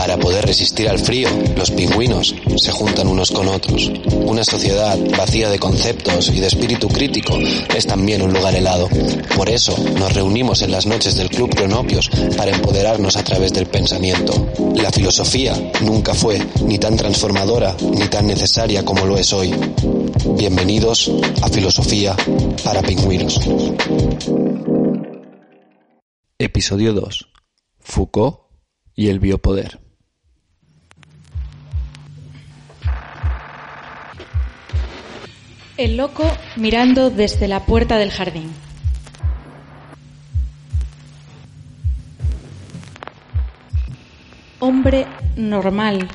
Para poder resistir al frío, los pingüinos se juntan unos con otros. Una sociedad vacía de conceptos y de espíritu crítico es también un lugar helado. Por eso nos reunimos en las noches del Club Cronopios para empoderarnos a través del pensamiento. La filosofía nunca fue ni tan transformadora ni tan necesaria como lo es hoy. Bienvenidos a Filosofía para Pingüinos. Episodio 2. Foucault y el biopoder. El loco mirando desde la puerta del jardín. Hombre normal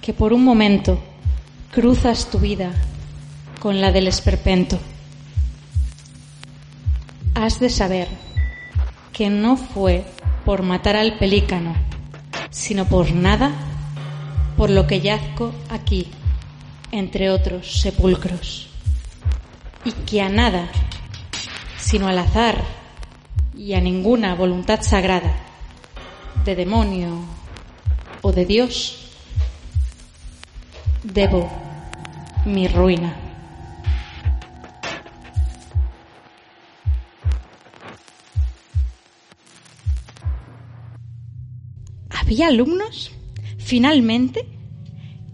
que por un momento cruzas tu vida con la del esperpento. Has de saber que no fue por matar al pelícano, sino por nada, por lo que yazco aquí, entre otros sepulcros, y que a nada, sino al azar y a ninguna voluntad sagrada, de demonio o de Dios, debo mi ruina. Había alumnos, finalmente,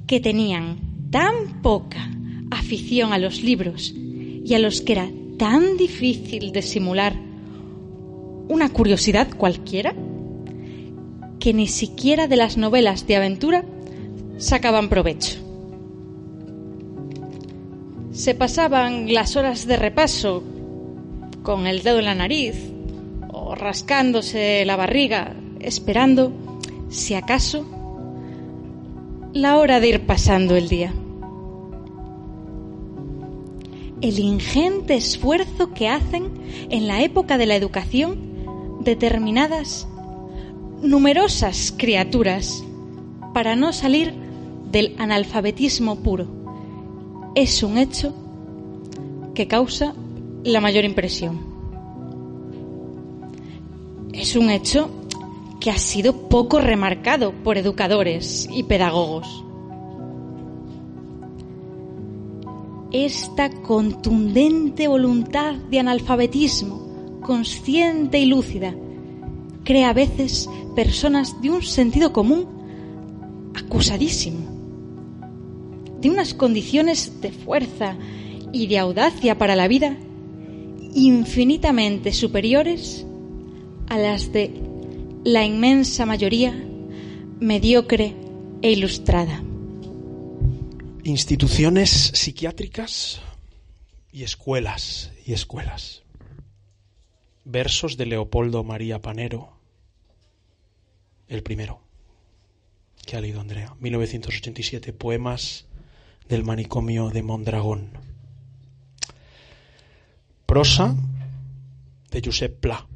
que tenían tan poca afición a los libros y a los que era tan difícil de simular una curiosidad cualquiera, que ni siquiera de las novelas de aventura sacaban provecho. Se pasaban las horas de repaso con el dedo en la nariz o rascándose la barriga, esperando, si acaso, la hora de ir pasando el día. El ingente esfuerzo que hacen en la época de la educación determinadas numerosas criaturas para no salir del analfabetismo puro es un hecho que causa la mayor impresión. Es un hecho que ha sido poco remarcado por educadores y pedagogos. Esta contundente voluntad de analfabetismo, consciente y lúcida, crea a veces personas de un sentido común acusadísimo, de unas condiciones de fuerza y de audacia para la vida infinitamente superiores a las de la inmensa mayoría mediocre e ilustrada. Instituciones psiquiátricas y escuelas y escuelas. Versos de Leopoldo María Panero, el primero que ha leído Andrea, 1987, poemas del manicomio de Mondragón. Prosa de Josep Pla,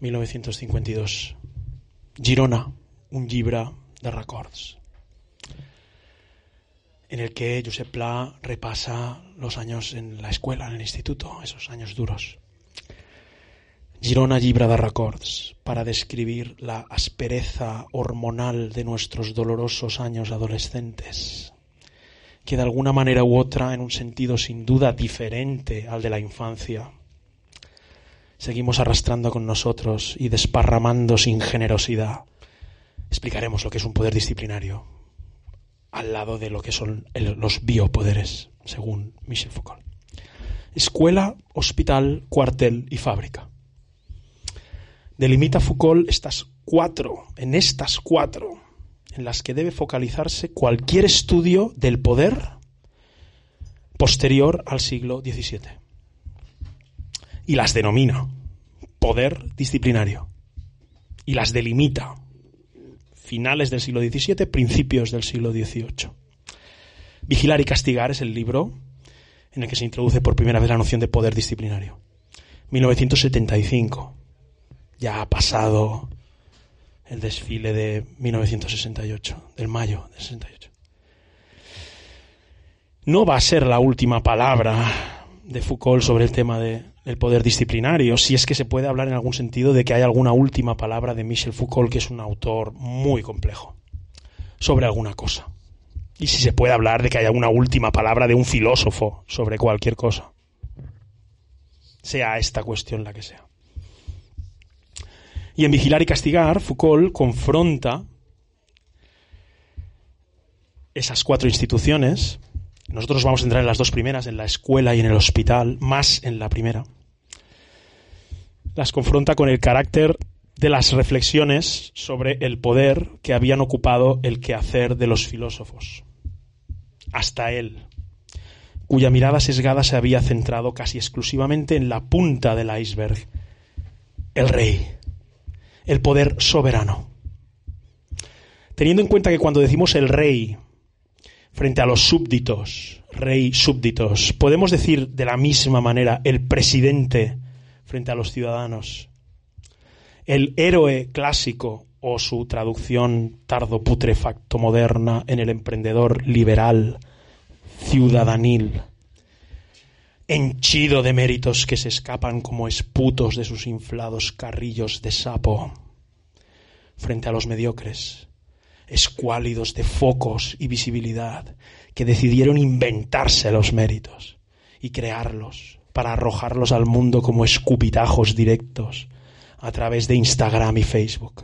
1952. Girona, un llibre de records, en el que Josep Pla repasa los años en la escuela, en el instituto, esos años duros. Girona llibre de records para describir la aspereza hormonal de nuestros dolorosos años adolescentes, que de alguna manera u otra, en un sentido sin duda diferente al de la infancia, seguimos arrastrando con nosotros y desparramando sin generosidad. Explicaremos lo que es un poder disciplinario al lado de lo que son los biopoderes, según Michel Foucault. Escuela, hospital, cuartel y fábrica. Delimita Foucault estas cuatro, en estas cuatro, en las que debe focalizarse cualquier estudio del poder posterior al siglo XVII. Y las denomina poder disciplinario. Y las delimita finales del siglo XVII, principios del siglo XVIII. Vigilar y castigar es el libro en el que se introduce por primera vez la noción de poder disciplinario. 1975. Ya ha pasado el desfile de 1968, del mayo del 68. No va a ser la última palabra de Foucault sobre el tema de, del poder disciplinario, si es que se puede hablar en algún sentido de que hay alguna última palabra de Michel Foucault, que es un autor muy complejo. sobre alguna cosa. Y si se puede hablar de que haya una última palabra de un filósofo sobre cualquier cosa. Sea esta cuestión la que sea. Y en Vigilar y Castigar, Foucault confronta esas cuatro instituciones. Nosotros vamos a entrar en las dos primeras, en la escuela y en el hospital, más en la primera. Las confronta con el carácter de las reflexiones sobre el poder que habían ocupado el quehacer de los filósofos. Hasta él, cuya mirada sesgada se había centrado casi exclusivamente en la punta del iceberg, el rey, el poder soberano. Teniendo en cuenta que cuando decimos el rey frente a los súbditos, rey súbditos, podemos decir de la misma manera el presidente frente a los ciudadanos, el héroe clásico o su traducción tardo putrefacto moderna en el emprendedor liberal, ciudadanil, henchido de méritos que se escapan como esputos de sus inflados carrillos de sapo, frente a los mediocres, escuálidos de focos y visibilidad, que decidieron inventarse los méritos y crearlos para arrojarlos al mundo como escupitajos directos a través de Instagram y Facebook.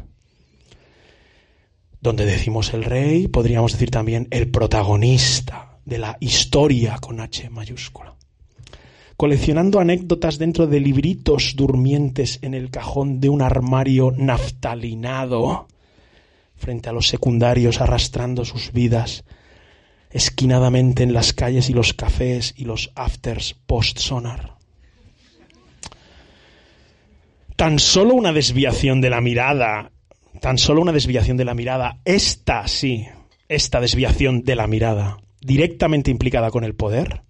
Donde decimos el rey, podríamos decir también el protagonista de la historia con H mayúscula. Coleccionando anécdotas dentro de libritos durmientes en el cajón de un armario naftalinado, frente a los secundarios arrastrando sus vidas esquinadamente en las calles y los cafés y los afters post-sonar. Tan solo una desviación de la mirada, tan solo una desviación de la mirada, esta sí, esta desviación de la mirada, directamente implicada con el poder,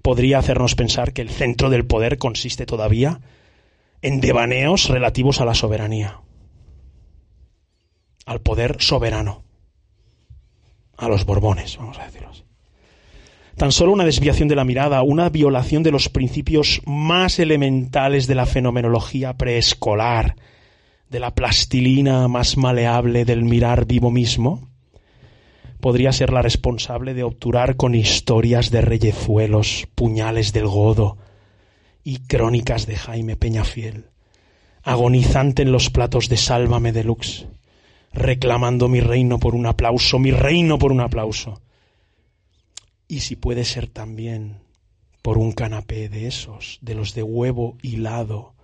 podría hacernos pensar que el centro del poder consiste todavía en devaneos relativos a la soberanía, al poder soberano, a los Borbones, vamos a decirlo tan solo una desviación de la mirada, una violación de los principios más elementales de la fenomenología preescolar, de la plastilina más maleable del mirar vivo mismo, podría ser la responsable de obturar con historias de reyezuelos, puñales del godo y crónicas de Jaime Peñafiel, agonizante en los platos de Sálvame Deluxe, reclamando mi reino por un aplauso, mi reino por un aplauso y si puede ser también por un canapé de esos, de los de huevo hilado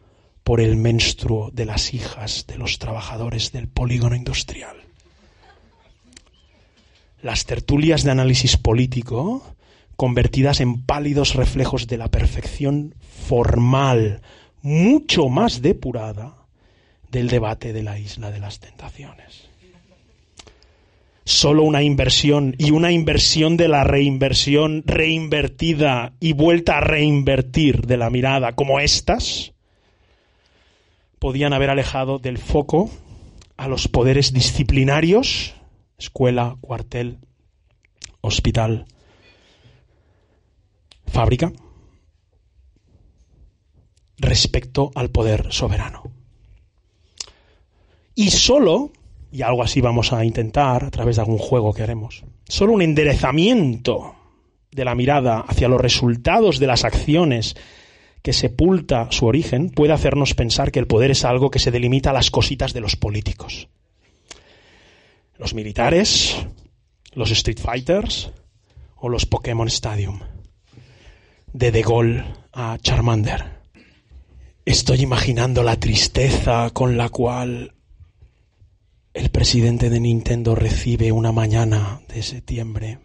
por el menstruo de las hijas de los trabajadores del polígono industrial. Las tertulias de análisis político, convertidas en pálidos reflejos de la perfección formal, mucho más depurada, del debate de la isla de las tentaciones solo una inversión y una inversión de la reinversión reinvertida y vuelta a reinvertir de la mirada como estas, podían haber alejado del foco a los poderes disciplinarios, escuela, cuartel, hospital, fábrica, respecto al poder soberano. Y solo y algo así vamos a intentar a través de algún juego que haremos. Solo un enderezamiento de la mirada hacia los resultados de las acciones que sepulta su origen puede hacernos pensar que el poder es algo que se delimita a las cositas de los políticos. Los militares, los Street Fighters o los Pokémon Stadium. De De Gaulle a Charmander. Estoy imaginando la tristeza con la cual el presidente de Nintendo recibe una mañana de septiembre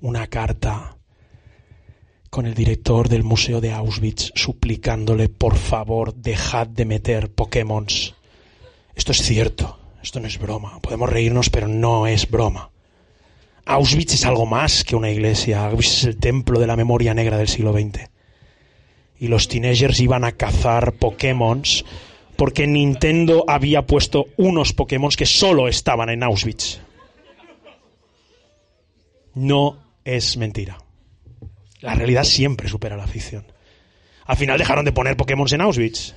una carta con el director del Museo de Auschwitz suplicándole, por favor, dejad de meter Pokémon. Esto es cierto, esto no es broma. Podemos reírnos, pero no es broma. Auschwitz es algo más que una iglesia. Auschwitz es el templo de la memoria negra del siglo XX. Y los teenagers iban a cazar Pokémon porque Nintendo había puesto unos Pokémon que solo estaban en Auschwitz. No es mentira. La realidad siempre supera la ficción. Al final dejaron de poner Pokémon en Auschwitz.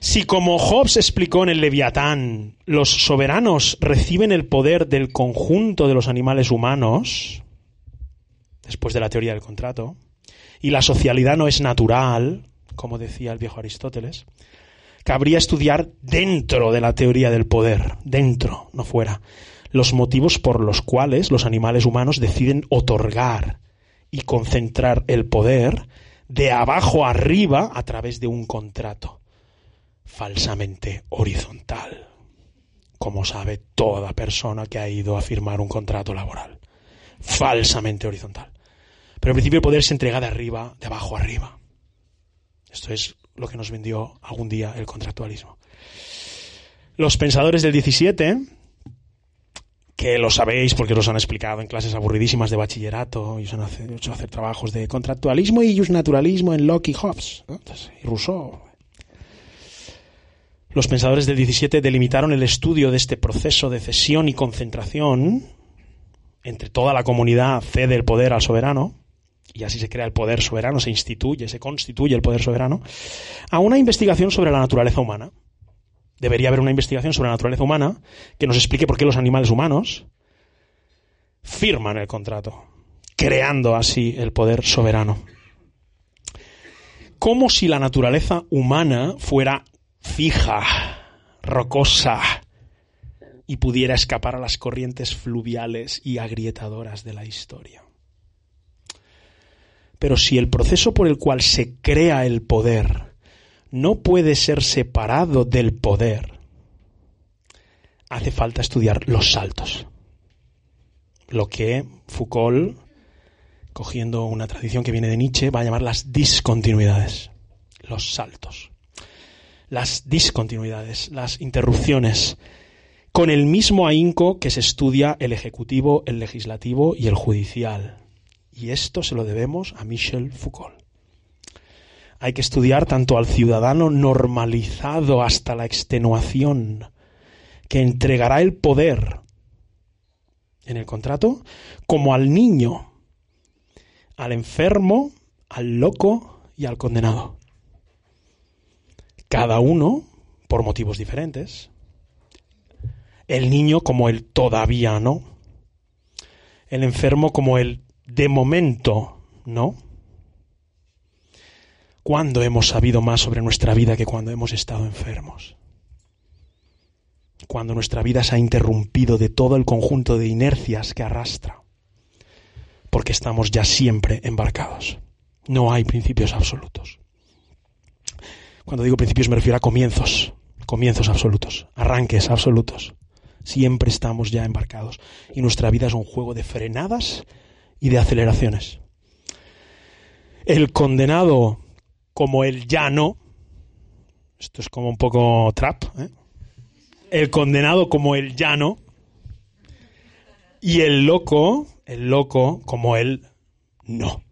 Si como Hobbes explicó en el Leviatán, los soberanos reciben el poder del conjunto de los animales humanos, después de la teoría del contrato, y la socialidad no es natural, como decía el viejo Aristóteles, cabría estudiar dentro de la teoría del poder, dentro, no fuera, los motivos por los cuales los animales humanos deciden otorgar y concentrar el poder de abajo arriba a través de un contrato falsamente horizontal, como sabe toda persona que ha ido a firmar un contrato laboral. Falsamente horizontal. Pero en principio el poder se entrega de arriba, de abajo arriba. Esto es lo que nos vendió algún día el contractualismo. Los pensadores del 17, que lo sabéis porque los han explicado en clases aburridísimas de bachillerato y os han hecho hacer trabajos de contractualismo y naturalismo en Locke y Hobbes y Rousseau. Los pensadores del 17 delimitaron el estudio de este proceso de cesión y concentración entre toda la comunidad cede el poder al soberano y así se crea el poder soberano, se instituye, se constituye el poder soberano, a una investigación sobre la naturaleza humana. Debería haber una investigación sobre la naturaleza humana que nos explique por qué los animales humanos firman el contrato, creando así el poder soberano. Como si la naturaleza humana fuera fija, rocosa, y pudiera escapar a las corrientes fluviales y agrietadoras de la historia. Pero si el proceso por el cual se crea el poder no puede ser separado del poder, hace falta estudiar los saltos. Lo que Foucault, cogiendo una tradición que viene de Nietzsche, va a llamar las discontinuidades, los saltos. Las discontinuidades, las interrupciones, con el mismo ahínco que se estudia el ejecutivo, el legislativo y el judicial. Y esto se lo debemos a Michel Foucault. Hay que estudiar tanto al ciudadano normalizado hasta la extenuación, que entregará el poder en el contrato, como al niño, al enfermo, al loco y al condenado. Cada uno por motivos diferentes. El niño como el todavía no. El enfermo como el de momento, ¿no? ¿Cuándo hemos sabido más sobre nuestra vida que cuando hemos estado enfermos? Cuando nuestra vida se ha interrumpido de todo el conjunto de inercias que arrastra. Porque estamos ya siempre embarcados. No hay principios absolutos. Cuando digo principios me refiero a comienzos, comienzos absolutos, arranques absolutos. Siempre estamos ya embarcados. Y nuestra vida es un juego de frenadas y de aceleraciones. El condenado como el llano, esto es como un poco trap, ¿eh? el condenado como el llano y el loco, el loco como el no.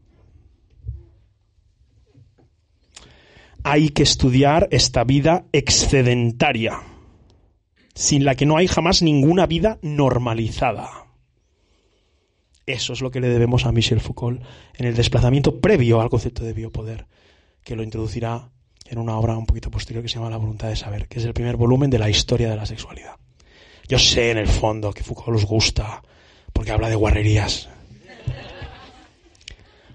Hay que estudiar esta vida excedentaria, sin la que no hay jamás ninguna vida normalizada. Eso es lo que le debemos a Michel Foucault en el desplazamiento previo al concepto de biopoder, que lo introducirá en una obra un poquito posterior que se llama La voluntad de saber, que es el primer volumen de la historia de la sexualidad. Yo sé en el fondo que Foucault os gusta, porque habla de guarrerías.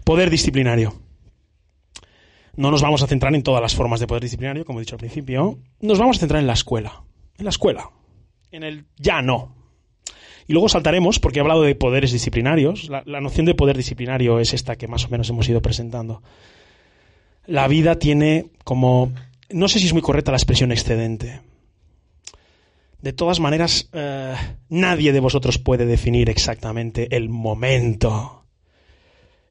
Poder disciplinario. No nos vamos a centrar en todas las formas de poder disciplinario, como he dicho al principio. Nos vamos a centrar en la escuela. En la escuela. En el ya no. Y luego saltaremos, porque he hablado de poderes disciplinarios. La, noción de poder disciplinario es esta que más o menos hemos ido presentando. La vida tiene como... No sé si es muy correcta la expresión excedente. De todas maneras, eh, nadie de vosotros puede definir exactamente el momento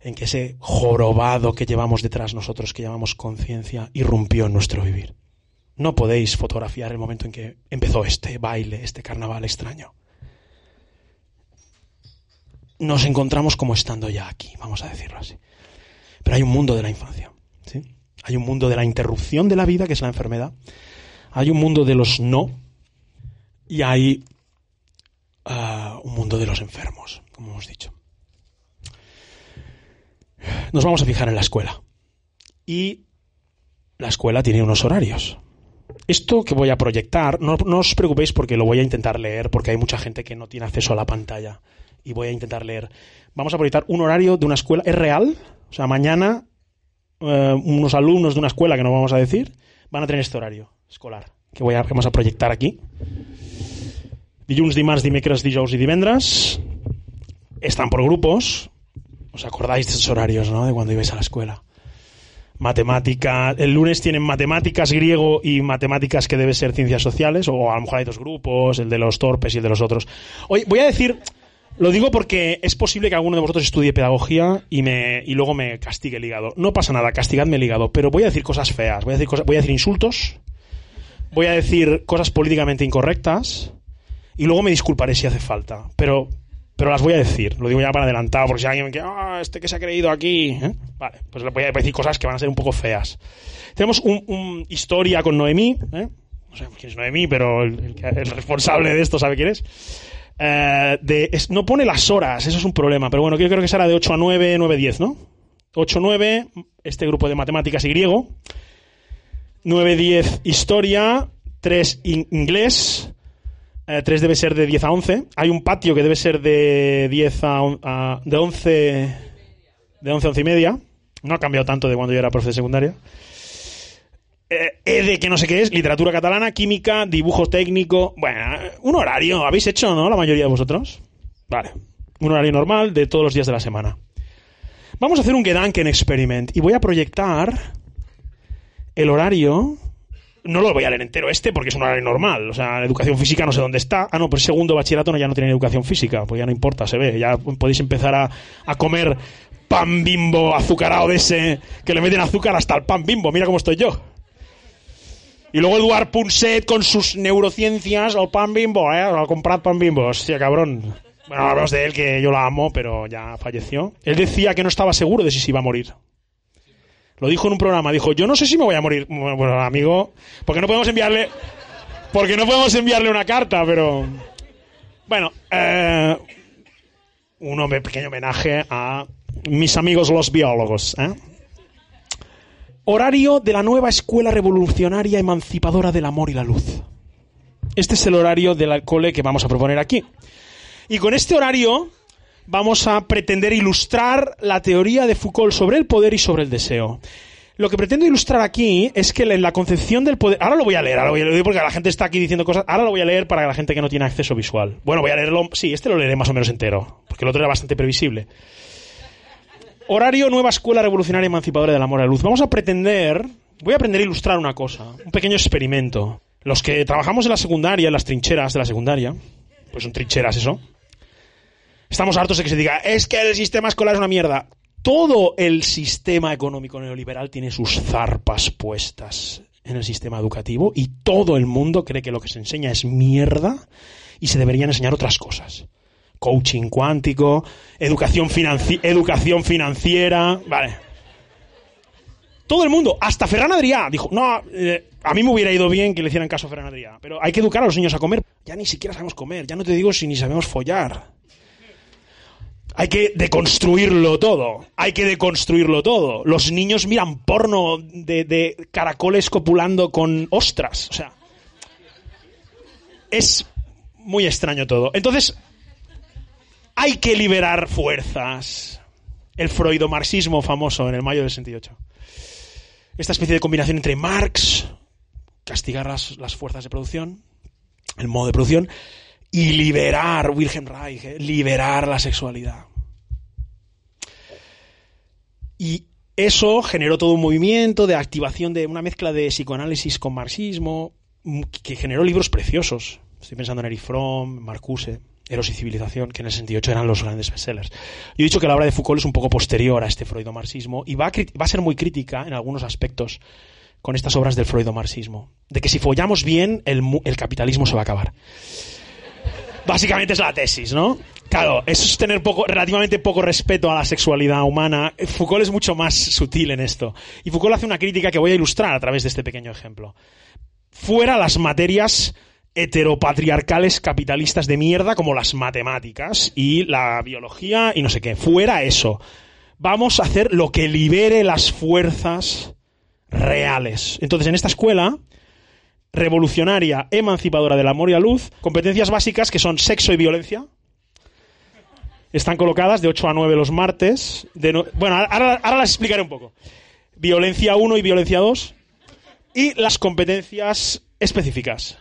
en que ese jorobado que llevamos detrás nosotros, que llamamos conciencia, irrumpió en nuestro vivir. No podéis fotografiar el momento en que empezó este baile, este carnaval extraño nos encontramos como estando ya aquí, vamos a decirlo así. Pero hay un mundo de la infancia, ¿sí? Hay un mundo de la interrupción de la vida, que es la enfermedad. Hay un mundo de los no. Y hay ah, un mundo de los enfermos, como hemos dicho. Nos vamos a fijar en la escuela. Y la escuela tiene unos horarios. esto que voy a proyectar, no, no os preocupéis porque lo voy a intentar leer, porque hay mucha gente que no tiene acceso a la pantalla. Y voy a intentar leer. Vamos a proyectar un horario de una escuela. ¿Es real? O sea, mañana eh, unos alumnos de una escuela, que no vamos a decir, van a tener este horario escolar que voy a, vamos a proyectar aquí. Dilluns, dimarts, dimecres, dijous y divendres. Están por grupos. ¿Os acordáis de esos horarios, no? De cuando ibais a la escuela. Matemática. El lunes tienen matemáticas griego y matemáticas que debe ser ciencias sociales, o a lo mejor hay dos grupos, el de los torpes y el de los otros. Oye, voy a decir, lo digo porque es posible que alguno de vosotros estudie pedagogía y, me, y luego me castigue el hígado. No pasa nada, castigadme el hígado, pero voy a decir cosas feas, voy a decir, cosas, voy a decir insultos, voy a decir cosas políticamente incorrectas y luego me disculparé si hace falta. Pero, pero las voy a decir, lo digo ya para adelantado, porque si alguien me dice, ah, este que se ha creído aquí, ¿eh? vale, pues le voy a decir cosas que van a ser un poco feas. Tenemos un, un historia con Noemí, ¿eh? no sé quién es Noemí, pero el, el, el responsable de esto sabe quién es. Eh, de, es, no pone las horas, eso es un problema, pero bueno, yo creo que será de 8 a 9, 9 a 10, ¿no? 8 a 9, este grupo de matemáticas y griego. 9 a 10, historia. 3 in inglés. Eh, 3 debe ser de 10 a 11. Hay un patio que debe ser de 10 a, a de 11 de 11 a 11 y media. No ha cambiado tanto de cuando yo era profe de secundaria. Eh, EDE, que no sé qué es, literatura catalana, química, dibujo técnico. Bueno, un horario. ¿Habéis hecho, no? La mayoría de vosotros. Vale. Un horario normal de todos los días de la semana. Vamos a hacer un Gedanken experiment y voy a proyectar el horario. No lo voy a leer entero este porque es un horario normal. O sea, educación física no sé dónde está. Ah, no, pero segundo bachillerato no, ya no tienen educación física. Pues ya no importa, se ve. Ya podéis empezar a, a comer pan bimbo azucarado de ese que le meten azúcar hasta el pan bimbo. Mira cómo estoy yo. Y luego Eduard Punset con sus neurociencias, el pan bimbo, ¿eh? Comprado pan bimbo. Hostia, cabrón. Bueno, hablamos de él, que yo la amo, pero ya falleció. Él decía que no estaba seguro de si se iba a morir. Lo dijo en un programa. Dijo, yo no sé si me voy a morir. Bueno, amigo, porque no podemos enviarle... Porque no podemos enviarle una carta, pero... Bueno, eh, un pequeño homenaje a mis amigos los biólogos, ¿eh? Horario de la nueva escuela revolucionaria emancipadora del amor y la luz. Este es el horario del cole que vamos a proponer aquí. Y con este horario vamos a pretender ilustrar la teoría de Foucault sobre el poder y sobre el deseo. Lo que pretendo ilustrar aquí es que la concepción del poder. Ahora lo voy a leer, ahora lo voy a leer porque la gente está aquí diciendo cosas. Ahora lo voy a leer para la gente que no tiene acceso visual. Bueno, voy a leerlo. Sí, este lo leeré más o menos entero, porque el otro era bastante previsible. Horario Nueva Escuela Revolucionaria Emancipadora del Amor a la Luz. Vamos a pretender, voy a aprender a ilustrar una cosa, un pequeño experimento. Los que trabajamos en la secundaria, en las trincheras de la secundaria, pues son trincheras eso, estamos hartos de que se diga, es que el sistema escolar es una mierda. Todo el sistema económico neoliberal tiene sus zarpas puestas en el sistema educativo y todo el mundo cree que lo que se enseña es mierda y se deberían enseñar otras cosas coaching cuántico, educación, financi educación financiera, vale. Todo el mundo, hasta Ferran Adrià, dijo, no, eh, a mí me hubiera ido bien que le hicieran caso a Ferran Adrià, pero hay que educar a los niños a comer. Ya ni siquiera sabemos comer, ya no te digo si ni sabemos follar. Hay que deconstruirlo todo, hay que deconstruirlo todo. Los niños miran porno de, de caracoles copulando con ostras, o sea... Es muy extraño todo. Entonces, hay que liberar fuerzas. El freudomarxismo famoso en el mayo del 68. Esta especie de combinación entre Marx, castigar las, las fuerzas de producción, el modo de producción, y liberar, Wilhelm Reich, eh, liberar la sexualidad. Y eso generó todo un movimiento de activación de una mezcla de psicoanálisis con marxismo, que generó libros preciosos. Estoy pensando en Erich Fromm, Marcuse. Eros y Civilización, que en el 68 eran los grandes bestsellers. Yo he dicho que la obra de Foucault es un poco posterior a este freudomarxismo y va a, ser muy crítica en algunos aspectos con estas obras del freudomarxismo. De que si follamos bien, el, capitalismo se va a acabar. Básicamente es la tesis, ¿no? Claro, eso es tener relativamente poco respeto a la sexualidad humana. Foucault es mucho más sutil en esto. Y Foucault hace una crítica que voy a ilustrar a través de este pequeño ejemplo. Fuera las materias heteropatriarcales capitalistas de mierda como las matemáticas y la biología y no sé qué. Fuera eso. Vamos a hacer lo que libere las fuerzas reales. Entonces, en esta escuela revolucionaria, emancipadora del amor y la luz. Competencias básicas que son sexo y violencia. Están colocadas de 8 a 9 los martes. Bueno, ahora, ahora las explicaré un poco. Violencia 1 y violencia 2. Y las competencias específicas.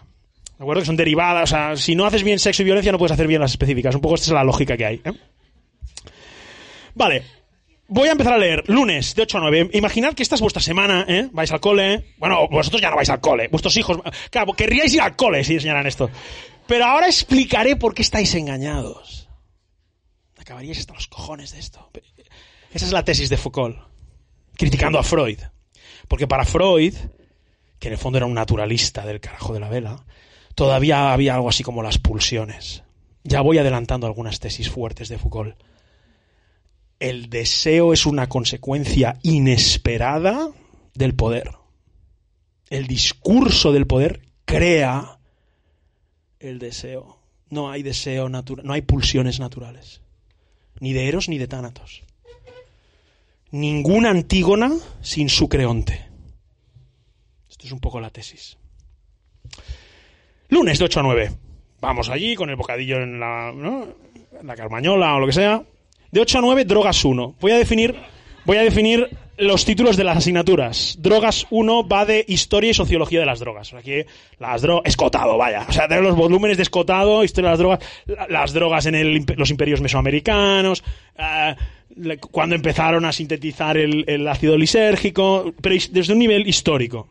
¿De acuerdo? Que son derivadas. O sea, si no haces bien sexo y violencia, no puedes hacer bien las específicas. Un poco esta es la lógica que hay. ¿eh? Vale. Voy a empezar a leer. Lunes, de 8 a 9. Imaginad que esta es vuestra semana, ¿eh? Vais al cole. Bueno, vosotros ya no vais al cole. Vuestros hijos. Claro, querríais ir al cole si enseñaran esto. Pero ahora explicaré por qué estáis engañados. Acabaríais hasta los cojones de esto. Esa es la tesis de Foucault. Criticando a Freud. Porque para Freud, que en el fondo era un naturalista del carajo de la vela, todavía había algo así como las pulsiones. Ya voy adelantando algunas tesis fuertes de Foucault. El deseo es una consecuencia inesperada del poder. El discurso del poder crea el deseo. No hay deseo natural, no hay pulsiones naturales. Ni de Eros ni de Tánatos. Ninguna Antígona sin su creonte. Esto es un poco la tesis. Lunes de 8 a 9. Vamos allí con el bocadillo en la, carmañola o lo que sea. De 8 a 9, drogas 1. Voy a definir, voy a definir los títulos de las asignaturas. Drogas 1 va de historia y sociología de las drogas. Aquí las drogas, escotado, vaya. O sea, de los volúmenes de escotado, historia de las drogas, la- las drogas en el los imperios mesoamericanos, eh, cuando empezaron a sintetizar el, el ácido lisérgico, pero desde un nivel histórico.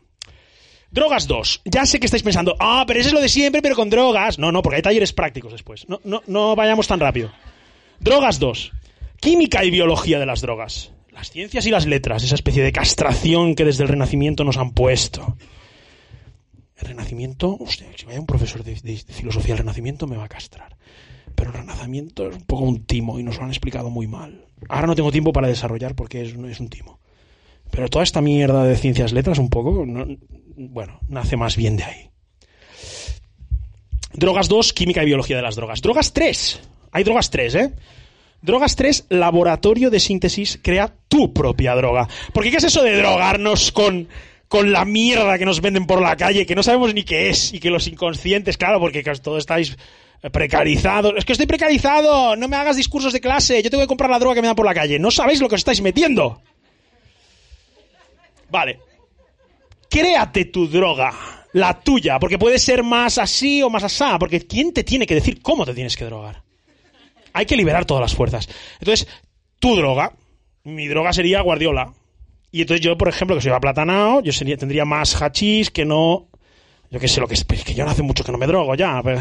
Drogas 2. Ya sé que estáis pensando, ah, pero eso es lo de siempre, pero con drogas. No, no, porque hay talleres prácticos después. No, no, no vayamos tan rápido. Drogas 2. Química y biología de las drogas. Las ciencias y las letras, esa especie de castración que desde el Renacimiento nos han puesto. El Renacimiento, hostia, si vaya un profesor de, de filosofía del Renacimiento me va a castrar. Pero el Renacimiento es un poco un timo y nos lo han explicado muy mal. Ahora no tengo tiempo para desarrollar porque es, es un timo. Pero toda esta mierda de ciencias letras un poco, no- bueno, nace más bien de ahí. Drogas 2, química y biología de las drogas. Drogas 3. Hay drogas 3, ¿eh? Drogas 3, laboratorio de síntesis, crea tu propia droga. Porque ¿qué es eso de drogarnos con, con la mierda que nos venden por la calle, que no sabemos ni qué es, y que los inconscientes, claro, porque todos estáis precarizados. Es que estoy precarizado, no me hagas discursos de clase, yo tengo que comprar la droga que me dan por la calle. No sabéis lo que os estáis metiendo. Vale. Créate tu droga, la tuya, porque puede ser más así o más asá, porque ¿quién te tiene que decir cómo te tienes que drogar? Hay que liberar todas las fuerzas. Entonces, tu droga, mi droga sería Guardiola. Y entonces yo, por ejemplo, que soy aplatanado, yo sería, tendría más hachís que no... Yo qué sé lo que es, que yo no hace mucho que no me drogo ya. pero-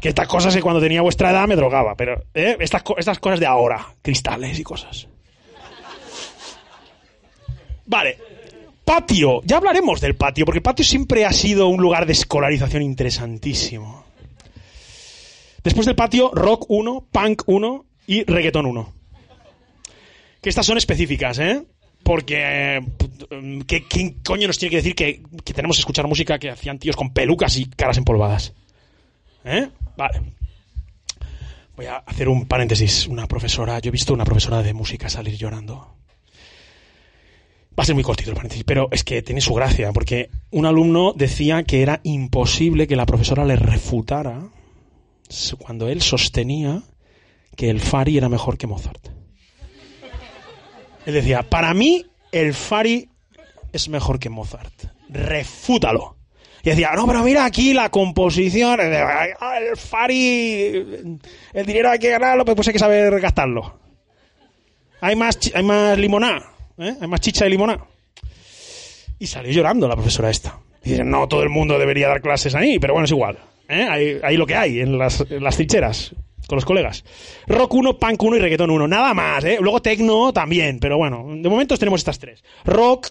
que estas cosas que cuando tenía vuestra edad me drogaba, pero ¿eh? estas cosas de ahora, cristales y cosas. Vale, patio. Ya hablaremos del patio, porque el patio siempre ha sido un lugar de escolarización interesantísimo. Después del patio, rock 1, punk 1 y reggaetón 1. Que estas son específicas, ¿eh? Porque... eh, ¿qué- ¿Quién coño nos tiene que decir que, que tenemos que escuchar música que hacían tíos con pelucas y caras empolvadas? ¿Eh? Vale. Voy a hacer un paréntesis. Una profesora, yo he visto una profesora de música salir llorando. Va a ser muy cortito el paréntesis, pero es que tiene su gracia, porque un alumno decía que era imposible que la profesora le refutara cuando él sostenía que el Fari era mejor que Mozart. Él decía, para mí el Fari es mejor que Mozart. Refútalo. Y decía, no, pero mira aquí la composición, el el Fari, el dinero hay que ganarlo, pues hay que saber gastarlo. Hay más, hay más limoná, ¿eh? hay más chicha de limoná. Y salió llorando la profesora esta. Y dice, no todo el mundo debería dar clases ahí, pero bueno, es igual. ¿eh? Hay, hay lo que hay en las, en trincheras con los colegas. Rock 1, punk 1 y reggaetón 1. Nada más, ¿eh? Luego tecno también, pero bueno, de momento tenemos estas tres. Rock,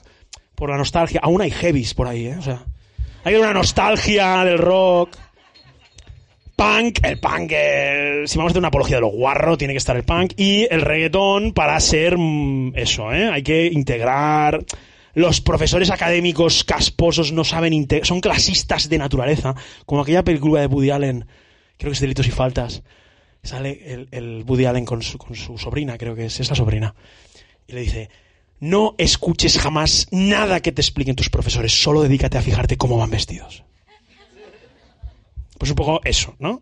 por la nostalgia. Aún hay heavies por ahí, ¿eh? Hay una nostalgia del rock. Punk, el punk, el- si vamos a hacer una apología de lo guarro, tiene que estar el punk. Y el reggaetón para ser mm, eso, ¿eh? Hay que integrar. Los profesores académicos casposos no saben son clasistas de naturaleza, como aquella película de Woody Allen, creo que es Delitos y Faltas. Sale el, el Allen con su, con su sobrina, creo que es, es la sobrina. Y le dice, No escuches jamás nada que te expliquen tus profesores, solo dedícate a fijarte cómo van vestidos. Pues un poco eso, ¿no?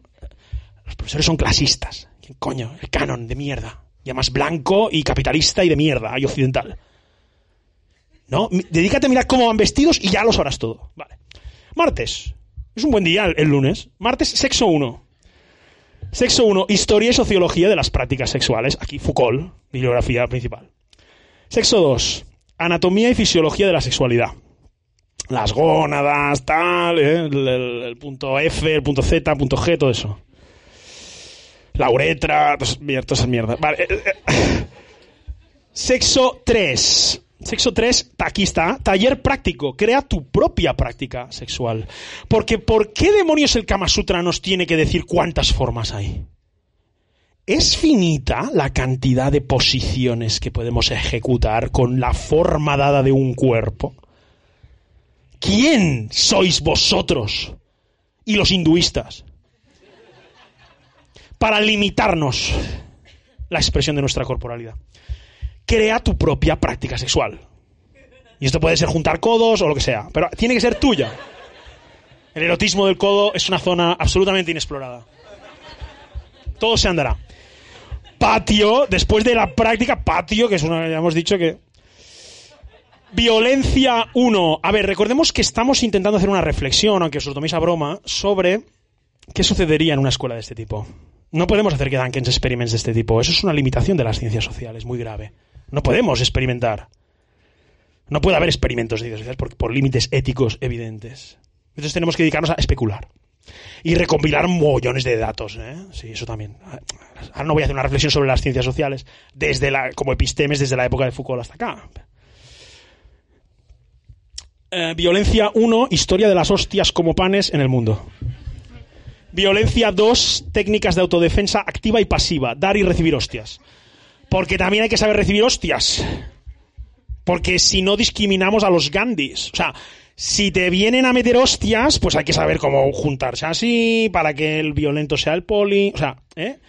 Los profesores son clasistas. ¿Quién coño? El canon de mierda. Y además blanco y capitalista y de mierda, y occidental. ¿No? Dedícate a mirar cómo van vestidos y ya lo sabrás todo. Vale. Martes. Es un buen día el lunes. Martes, sexo 1. Sexo 1, historia y sociología de las prácticas sexuales. Aquí Foucault, bibliografía principal. Sexo 2, anatomía y fisiología de la sexualidad. Las gónadas, tal, ¿eh? el, punto F, el punto Z, el punto G, todo eso. La uretra, mier- todas esas mierdas. Vale. eh, eh. Sexo 3. Sexo 3, aquí está. Taller práctico. Crea tu propia práctica sexual. Porque ¿por qué demonios el Kama Sutra nos tiene que decir cuántas formas hay? ¿Es finita la cantidad de posiciones que podemos ejecutar con la forma dada de un cuerpo? ¿Quién sois vosotros y los hinduistas para limitarnos la expresión de nuestra corporalidad? Crea tu propia práctica sexual. Y esto puede ser juntar codos o lo que sea, pero tiene que ser tuya. El erotismo del codo es una zona absolutamente inexplorada. Todo se andará. Patio, después de la práctica, patio, que es una, ya hemos dicho que... Violencia 1. A ver, recordemos que estamos intentando hacer una reflexión, aunque os lo toméis a broma, sobre qué sucedería en una escuela de este tipo. No podemos hacer que Dankens experiments de este tipo. Eso es una limitación de las ciencias sociales muy grave. No podemos experimentar. No puede haber experimentos de ciencias sociales por, por límites éticos evidentes. Entonces tenemos que dedicarnos a especular. Y recompilar mollones de datos. ¿eh? Sí, eso también. Ahora no voy a hacer una reflexión sobre las ciencias sociales desde la, como epistemes desde la época de Foucault hasta acá. Eh, violencia 1, historia de las hostias como panes en el mundo. Violencia 2, técnicas de autodefensa activa y pasiva, dar y recibir hostias. Porque también hay que saber recibir hostias. Porque si no discriminamos a los Gandhis. O sea, si te vienen a meter hostias, pues hay que saber cómo juntarse así para que el violento sea el poli. O sea, ¿eh?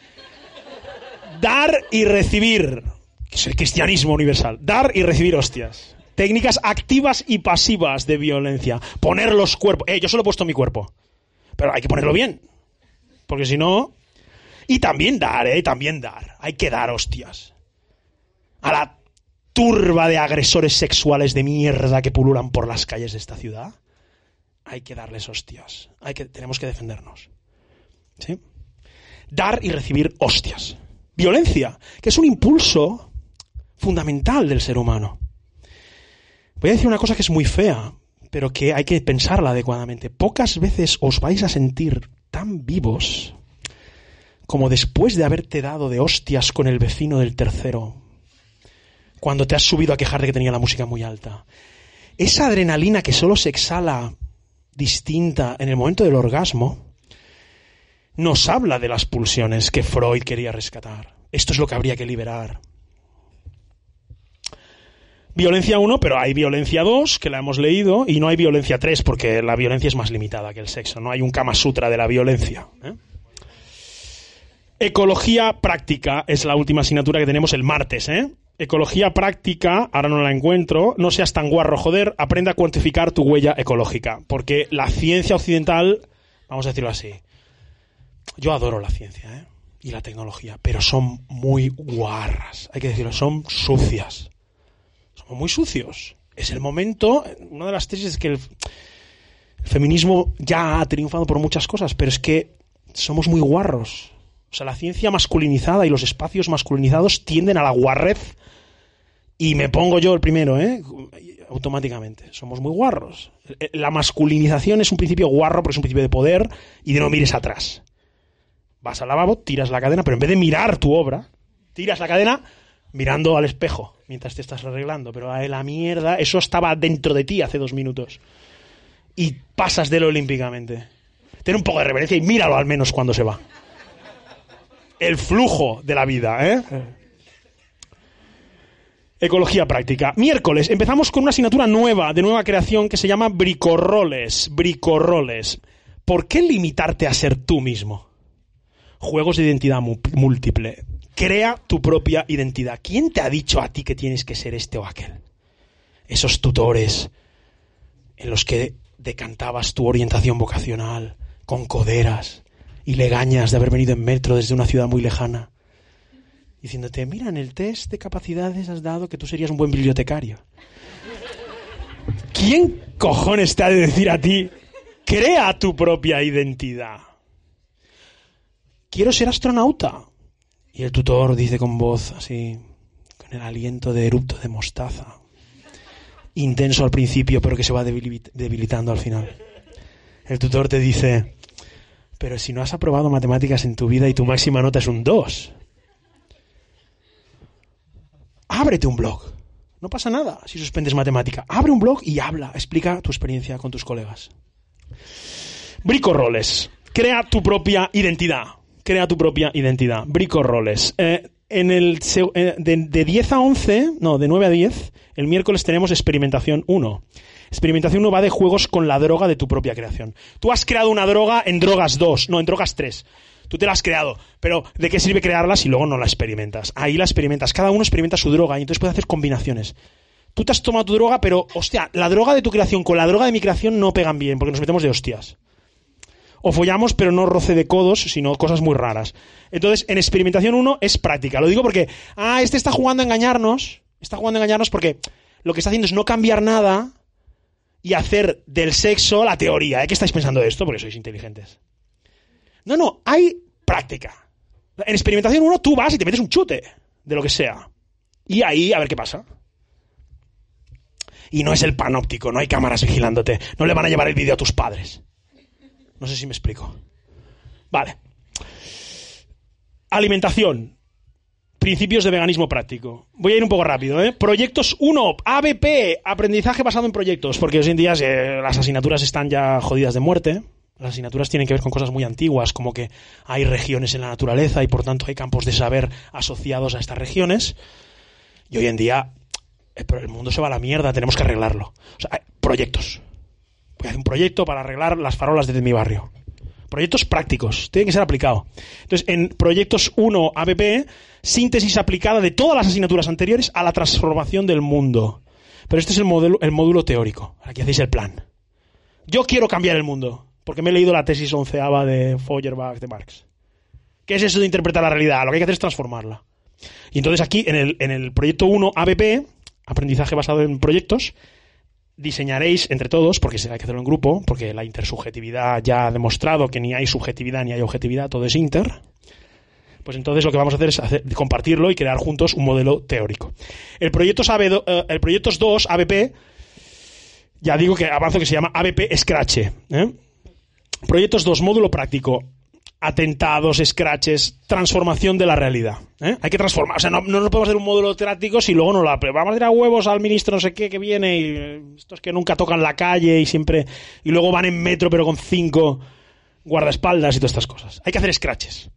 Dar y recibir. Es el cristianismo universal. Dar y recibir hostias. Técnicas activas y pasivas de violencia. Poner los cuerpos. Eh, yo solo he puesto mi cuerpo. Pero hay que ponerlo bien. Porque si no. Y también dar, ¿eh? También dar. Hay que dar hostias. A la turba de agresores sexuales de mierda que pululan por las calles de esta ciudad. Hay que darles hostias. Hay que, tenemos que defendernos. ¿Sí? Dar y recibir hostias. Violencia, que es un impulso fundamental del ser humano. Voy a decir una cosa que es muy fea, pero que hay que pensarla adecuadamente. Pocas veces os vais a sentir tan vivos como después de haberte dado de hostias con el vecino del tercero, cuando te has subido a quejar de que tenía la música muy alta. Esa adrenalina que solo se exhala distinta en el momento del orgasmo, nos habla de las pulsiones que Freud quería rescatar. Esto es lo que habría que liberar. Violencia 1, pero hay violencia 2, que la hemos leído, y no hay violencia 3, porque la violencia es más limitada que el sexo. No hay un Kama Sutra de la violencia. ¿eh? Ecología práctica es la última asignatura que tenemos el martes. ¿eh? Ecología práctica, ahora no la encuentro. No seas tan guarro, joder. Aprende a cuantificar tu huella ecológica. Porque la ciencia occidental, vamos a decirlo así. Yo adoro la ciencia ¿eh? y la tecnología, pero son muy guarras. Hay que decirlo, son sucias somos muy sucios. Es el momento, una de las tesis es que el, el, feminismo ya ha triunfado por muchas cosas, pero es que somos muy guarros. O sea, la ciencia masculinizada y los espacios masculinizados tienden a la guarrez y me pongo yo el primero, ¿eh? Automáticamente. Somos muy guarros. La masculinización es un principio guarro porque es un principio de poder y de no mires atrás. Vas al lavabo, tiras la cadena, pero en vez de mirar tu obra, tiras la cadena mirando al espejo mientras te estás arreglando, pero a la mierda, eso estaba dentro de ti hace dos minutos. Y pasas de lo olímpicamente. Ten un poco de reverencia y míralo al menos cuando se va. El flujo de la vida, ¿eh? Ecología práctica. Miércoles empezamos con una asignatura nueva, de nueva creación, que se llama bricorroles. Bricorroles. ¿Por qué limitarte a ser tú mismo? Juegos de identidad múltiple. Crea tu propia identidad. ¿Quién te ha dicho a ti que tienes que ser este o aquel? Esos tutores en los que decantabas tu orientación vocacional con coderas y legañas de haber venido en metro desde una ciudad muy lejana, diciéndote, mira, en el test de capacidades has dado que tú serías un buen bibliotecario. ¿Quién cojones te ha de decir a ti, crea tu propia identidad? Quiero ser astronauta. Y el tutor dice con voz así, con el aliento de erupto de mostaza, intenso al principio, pero que se va debilitando al final. El tutor te dice, pero si no has aprobado matemáticas en tu vida y tu máxima nota es un 2, ábrete un blog. No pasa nada si suspendes matemática. Abre un blog y habla, explica tu experiencia con tus colegas. Brico roles. Crea tu propia identidad. Crea tu propia identidad. Brico roles. Eh, en el, eh, de, 10 a 11, no, de 9 a 10, el miércoles tenemos experimentación 1. Experimentación 1 va de juegos con la droga de tu propia creación. Tú has creado una droga en drogas 2, no, en drogas 3. Tú te la has creado, pero ¿de qué sirve crearla si luego no la experimentas? Ahí la experimentas. Cada uno experimenta su droga y entonces puede hacer combinaciones. Tú te has tomado tu droga, pero, hostia, la droga de tu creación con la droga de mi creación no pegan bien porque nos metemos de hostias o follamos, pero no roce de codos, sino cosas muy raras. Entonces, en experimentación 1 es práctica. Lo digo porque, ah, este está jugando a engañarnos, está jugando a engañarnos porque lo que está haciendo es no cambiar nada y hacer del sexo la teoría. ¿eh? ¿Qué estáis pensando de esto? Porque sois inteligentes. No, no, hay práctica. En experimentación 1 tú vas y te metes un chute de lo que sea. Y ahí a ver qué pasa. Y no es el panóptico, no hay cámaras vigilándote, no le van a llevar el vídeo a tus padres. No sé si me explico. Vale. Alimentación. Principios de veganismo práctico. Voy a ir un poco rápido. ¿eh? Proyectos 1, ABP, aprendizaje basado en proyectos, porque hoy en día las asignaturas están ya jodidas de muerte. Las asignaturas tienen que ver con cosas muy antiguas, como que hay regiones en la naturaleza y por tanto hay campos de saber asociados a estas regiones. Y hoy en día eh, el mundo se va a la mierda, tenemos que arreglarlo. O sea, proyectos voy un proyecto para arreglar las farolas de mi barrio. Proyectos prácticos, tiene que ser aplicado. Entonces, en proyectos 1 ABP, síntesis aplicada de todas las asignaturas anteriores a la transformación del mundo. Pero este es el, modelo, el módulo teórico. Aquí hacéis el plan. Yo quiero cambiar el mundo, porque me he leído la tesis onceava de Feuerbach de Marx. ¿Qué es eso de interpretar la realidad? Lo que hay que hacer es transformarla. Y entonces aquí, en el, en el proyecto 1 ABP, aprendizaje basado en proyectos, diseñaréis entre todos, porque hay que hacerlo en grupo, porque la intersubjetividad ya ha demostrado que ni hay subjetividad ni hay objetividad, todo es inter. Pues entonces lo que vamos a hacer es compartirlo y crear juntos un modelo teórico. El proyecto, eh, el proyecto 2, ABP, ya digo que avanzo que se llama ABP Scratch. ¿eh? Proyectos 2, módulo práctico atentados, scratches, transformación de la realidad. ¿eh? Hay que transformar. O sea, no, no, podemos hacer un módulo terático si luego no la. Vamos a tirar huevos al ministro no sé qué que viene y eh, estos que nunca tocan la calle y siempre. Y luego van en metro pero con cinco guardaespaldas y todas estas cosas. Hay que hacer scratches.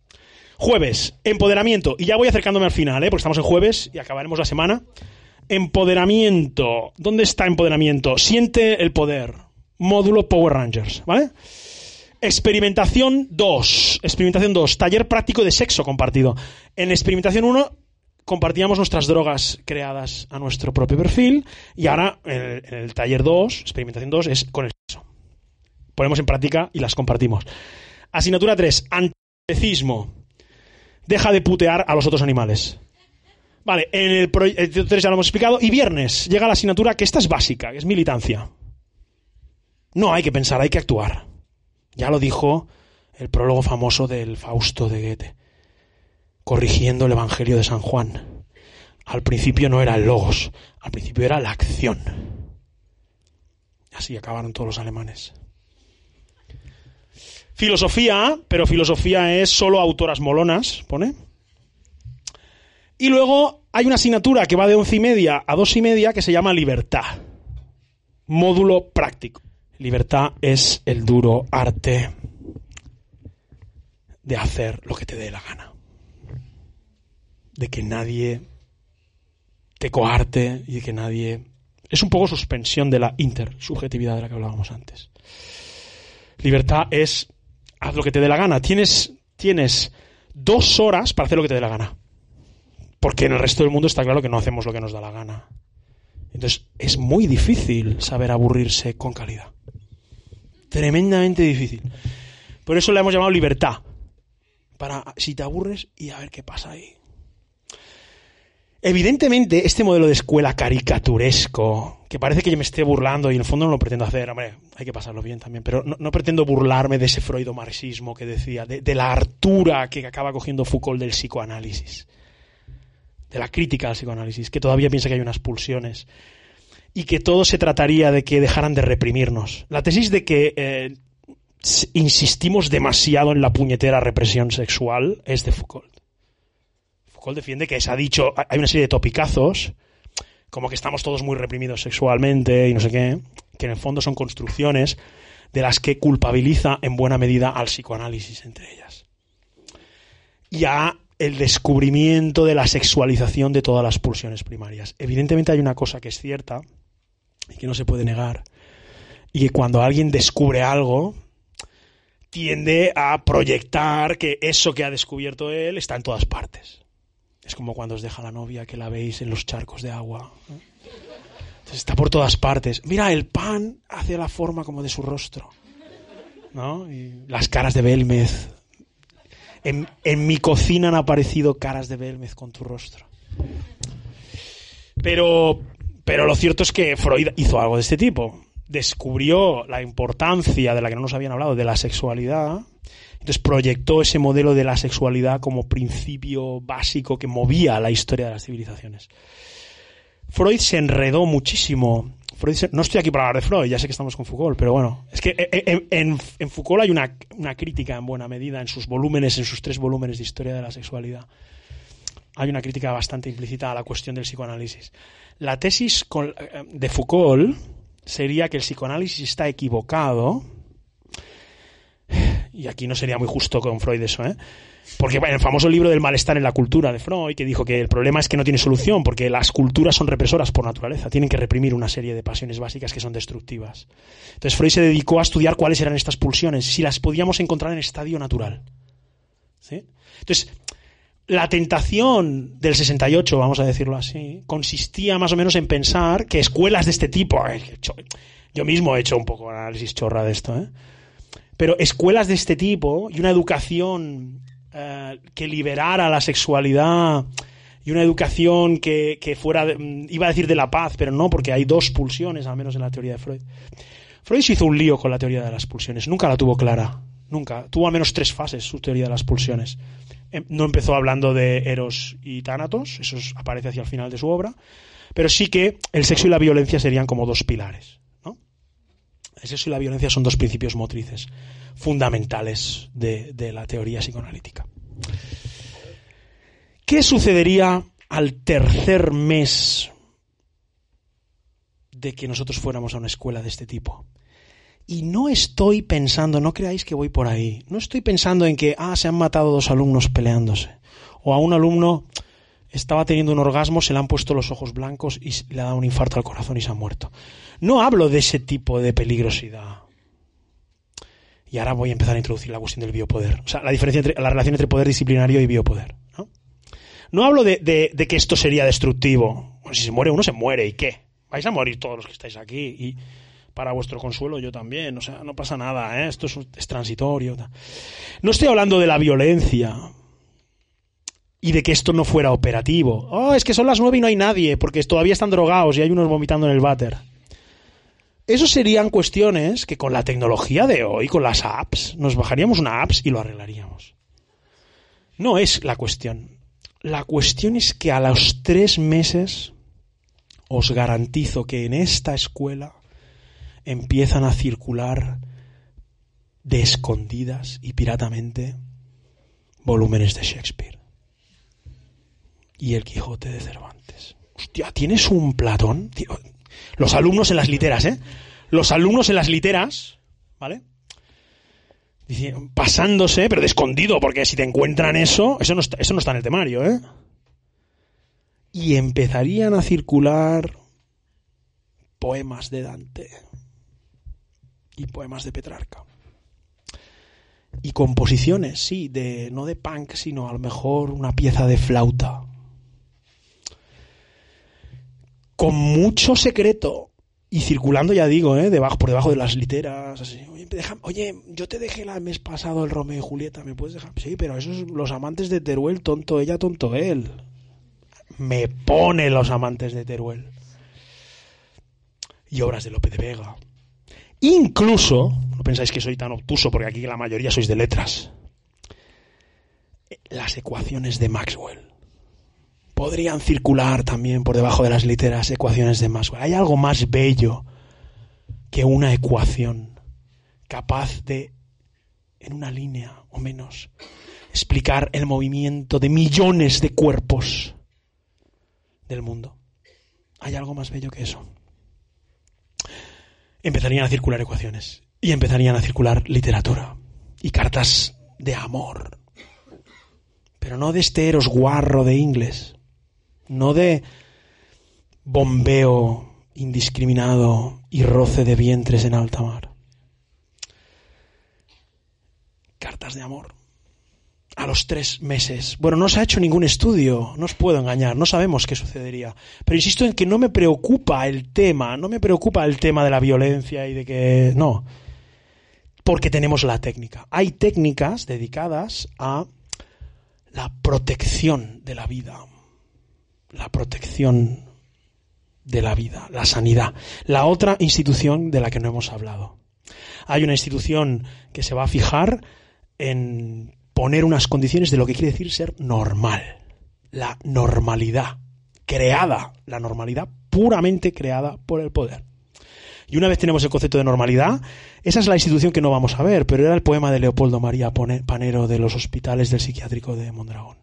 Jueves, empoderamiento. Y ya voy acercándome al final, ¿eh? porque estamos en jueves y acabaremos la semana. Empoderamiento. ¿Dónde está empoderamiento? Siente el poder. Módulo Power Rangers, ¿vale? Experimentación 2. Experimentación 2. Taller práctico de sexo compartido. En experimentación 1 compartíamos nuestras drogas creadas a nuestro propio perfil y ahora en el, taller 2, experimentación 2, es con el sexo. Ponemos en práctica y las compartimos. Asignatura 3. Antecismo. Deja de putear a los otros animales. Vale, en el proyecto 3 ya lo hemos explicado. Y viernes llega la asignatura que esta es básica, que es militancia. No hay que pensar, hay que actuar. Ya lo dijo el prólogo famoso del Fausto de Goethe, corrigiendo el Evangelio de San Juan. Al principio no era el logos, al principio era la acción. Así acabaron todos los alemanes. Filosofía, pero filosofía es solo autoras molonas, pone. Y luego hay una asignatura que va de once y media a dos y media que se llama libertad. Módulo práctico. Libertad es el duro arte de hacer lo que te dé la gana. De que nadie te coarte y de que nadie... Es un poco suspensión de la intersubjetividad de la que hablábamos antes. Libertad es haz lo que te dé la gana. Tienes, tienes dos horas para hacer lo que te dé la gana. Porque en el resto del mundo está claro que no hacemos lo que nos da la gana. Entonces es muy difícil saber aburrirse con calidad. Tremendamente difícil. Por eso le hemos llamado libertad. Para si te aburres y a ver qué pasa ahí. Evidentemente, este modelo de escuela caricaturesco, que parece que yo me esté burlando y en el fondo no lo pretendo hacer, hombre, hay que pasarlo bien también, pero no, pretendo burlarme de ese freudo-marxismo que decía, de, la hartura que acaba cogiendo Foucault del psicoanálisis, de la crítica al psicoanálisis, que todavía piensa que hay unas pulsiones y que todo se trataría de que dejaran de reprimirnos. La tesis de que eh, insistimos demasiado en la puñetera represión sexual es de Foucault defiende que se ha dicho, hay una serie de topicazos, como que estamos todos muy reprimidos sexualmente y no sé qué, que en el fondo son construcciones de las que culpabiliza en buena medida al psicoanálisis entre ellas. Y a el descubrimiento de la sexualización de todas las pulsiones primarias. Evidentemente hay una cosa que es cierta y que no se puede negar, y que cuando alguien descubre algo, tiende a proyectar que eso que ha descubierto él está en todas partes. Es como cuando os deja la novia que la veis en los charcos de agua. está por todas partes. Mira, el pan hace la forma como de su rostro. ¿No? Las caras de Belmez. En, en mi cocina han aparecido caras de Belmez con tu rostro. Pero, pero lo cierto es que Freud hizo algo de este tipo. Descubrió la importancia de la que no nos habían hablado, de la sexualidad, entonces proyectó ese modelo de la sexualidad como principio básico que movía la historia de las civilizaciones. Freud se enredó muchísimo. no estoy aquí para hablar de Freud, ya sé que estamos con Foucault, pero bueno, es que en, Foucault hay una, crítica en buena medida en sus volúmenes, en sus tres volúmenes de historia de la sexualidad. Hay una crítica bastante implícita a la cuestión del psicoanálisis. La tesis eh, de Foucault sería que el psicoanálisis está equivocado y aquí no sería muy justo con Freud eso, ¿eh? Porque en el famoso libro del malestar en la cultura de Freud, que dijo que el problema es que no tiene solución, porque las culturas son represoras por naturaleza, tienen que reprimir una serie de pasiones básicas que son destructivas. Entonces Freud se dedicó a estudiar cuáles eran estas pulsiones, si las podíamos encontrar en estadio natural. ¿Sí? Entonces, la tentación del 68, vamos a decirlo así, consistía más o menos en pensar que escuelas de este tipo, yo mismo he hecho un poco análisis chorra de esto, ¿eh? Pero escuelas de este tipo y una educación eh, que liberara la sexualidad y una educación que, fuera, mm, iba a decir de la paz, pero no, porque hay dos pulsiones, al menos en la teoría de Freud. Freud se hizo un lío con la teoría de las pulsiones, nunca la tuvo clara, nunca. Tuvo al menos tres fases su teoría de las pulsiones. Em, no empezó hablando de Eros y Tánatos, eso aparece hacia el final de su obra, pero sí que el sexo y la violencia serían como dos pilares. El sexo y la violencia son dos principios motrices fundamentales de, de la teoría psicoanalítica. ¿Qué sucedería al tercer mes de que nosotros fuéramos a una escuela de este tipo? Y no estoy pensando, no creáis que voy por ahí, no estoy pensando en que, ah, se han matado dos alumnos peleándose. O a un alumno estaba teniendo un orgasmo, se le han puesto los ojos blancos y le ha dado un infarto al corazón y se ha muerto. No hablo de ese tipo de peligrosidad. Y ahora voy a empezar a introducir la cuestión del biopoder. O sea, la diferencia entre la relación entre poder disciplinario y biopoder. No, no hablo de, que esto sería destructivo. si se muere uno, se muere. ¿Y qué? Vais a morir todos los que estáis aquí. Y para vuestro consuelo yo también. O sea, no pasa nada. ¿eh? Esto es, transitorio. No estoy hablando de la violencia y de que esto no fuera operativo. Oh, es que son las nueve y no hay nadie, porque todavía están drogados y hay unos vomitando en el váter. Eso serían cuestiones que con la tecnología de hoy, con las apps, nos bajaríamos una apps y lo arreglaríamos. No es la cuestión. La cuestión es que a los tres meses os garantizo que en esta escuela empiezan a circular de escondidas y piratamente volúmenes de Shakespeare y el Quijote de Cervantes. Hostia, ¿tienes un Platón? Los alumnos en las literas, ¿eh? Los alumnos en las literas, ¿vale? pasándose, pero de escondido, porque si te encuentran eso, eso no está, eso no está en el temario, ¿eh? Y empezarían a circular poemas de Dante y poemas de Petrarca. Y composiciones, sí, de no de punk, sino a lo mejor una pieza de flauta con mucho secreto y circulando, ya digo, ¿eh? debajo, por debajo de las literas. Oye, oye, yo te dejé el mes pasado el Romeo y Julieta, ¿me puedes dejar? Sí, pero esos los amantes de Teruel, tonto ella, tonto él. Me pone los amantes de Teruel. Y obras de Lope de Vega. Incluso, no pensáis que soy tan obtuso porque aquí la mayoría sois de letras. Las ecuaciones de Maxwell podrían circular también por debajo de las literas ecuaciones de Maxwell. Hay algo más bello que una ecuación capaz de, en una línea o menos, explicar el movimiento de millones de cuerpos del mundo. Hay algo más bello que eso. Empezarían a circular ecuaciones y empezarían a circular literatura y cartas de amor. Pero no de este eros guarro de inglés, no de bombeo indiscriminado y roce de vientres en alta mar. Cartas de amor. A los tres meses. Bueno, no se ha hecho ningún estudio, no os puedo engañar, no sabemos qué sucedería. Pero insisto en que no me preocupa el tema, no me preocupa el tema de la violencia y de que... No. Porque tenemos la técnica. Hay técnicas dedicadas a la protección de la vida. La protección de la vida, la sanidad. La otra institución de la que no hemos hablado. Hay una institución que se va a fijar en poner unas condiciones de lo que quiere decir ser normal. La normalidad. Creada. La normalidad puramente creada por el poder. Y una vez tenemos el concepto de normalidad, esa es la institución que no vamos a ver, pero era el poema de Leopoldo María Panero de los hospitales del psiquiátrico de Mondragón.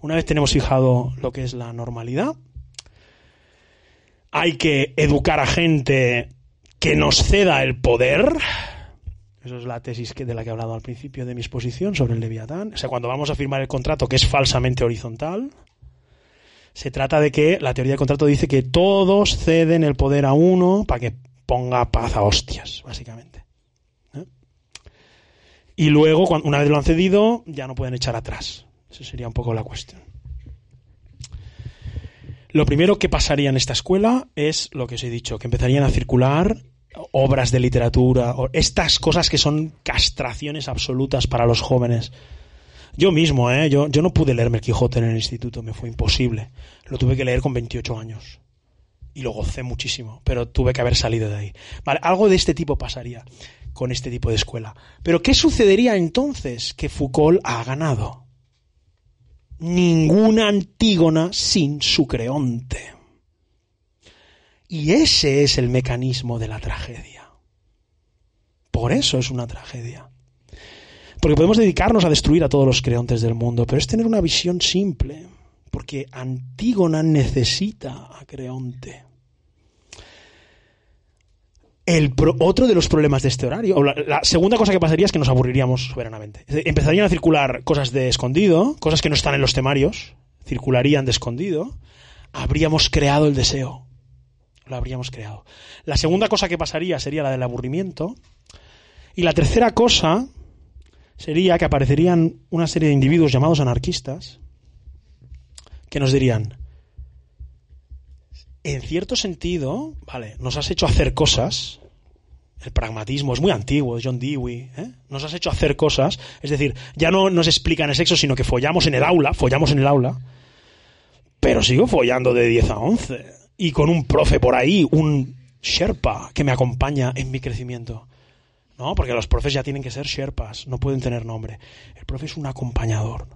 Una vez tenemos fijado lo que es la normalidad, hay que educar a gente que nos ceda el poder. Eso es la tesis que, de la que he hablado al principio de mi exposición sobre el Leviatán. O sea, cuando vamos a firmar el contrato que es falsamente horizontal, se trata de que la teoría del contrato dice que todos ceden el poder a uno para que ponga paz a hostias, básicamente. Y luego, una vez lo han cedido, ya no pueden echar atrás. Esa sería un poco la cuestión. Lo primero que pasaría en esta escuela es lo que os he dicho, que empezarían a circular obras de literatura, o estas cosas que son castraciones absolutas para los jóvenes. Yo mismo, ¿eh? yo, yo no pude leerme el Quijote en el instituto, me fue imposible. Lo tuve que leer con 28 años. Y lo gocé muchísimo, pero tuve que haber salido de ahí. Vale, algo de este tipo pasaría con este tipo de escuela. Pero ¿qué sucedería entonces que Foucault ha ganado? Ninguna Antígona sin su Creonte. Y ese es el mecanismo de la tragedia. Por eso es una tragedia. Porque podemos dedicarnos a destruir a todos los creontes del mundo, pero es tener una visión simple. Porque Antígona necesita a Creonte. El otro de los problemas de este horario, la, la, segunda cosa que pasaría es que nos aburriríamos soberanamente. Empezarían a circular cosas de escondido, cosas que no están en los temarios, circularían de escondido. Habríamos creado el deseo. Lo habríamos creado. La segunda cosa que pasaría sería la del aburrimiento. Y la tercera cosa sería que aparecerían una serie de individuos llamados anarquistas que nos dirían, en cierto sentido, vale, nos has hecho hacer cosas, el pragmatismo es muy antiguo, John Dewey, ¿eh? nos has hecho hacer cosas, es decir, ya no nos explican el sexo, sino que follamos en el aula, follamos en el aula, pero sigo follando de 10 a 11, y con un profe por ahí, un Sherpa que me acompaña en mi crecimiento. No, porque los profes ya tienen que ser Sherpas, no pueden tener nombre. El profe es un acompañador.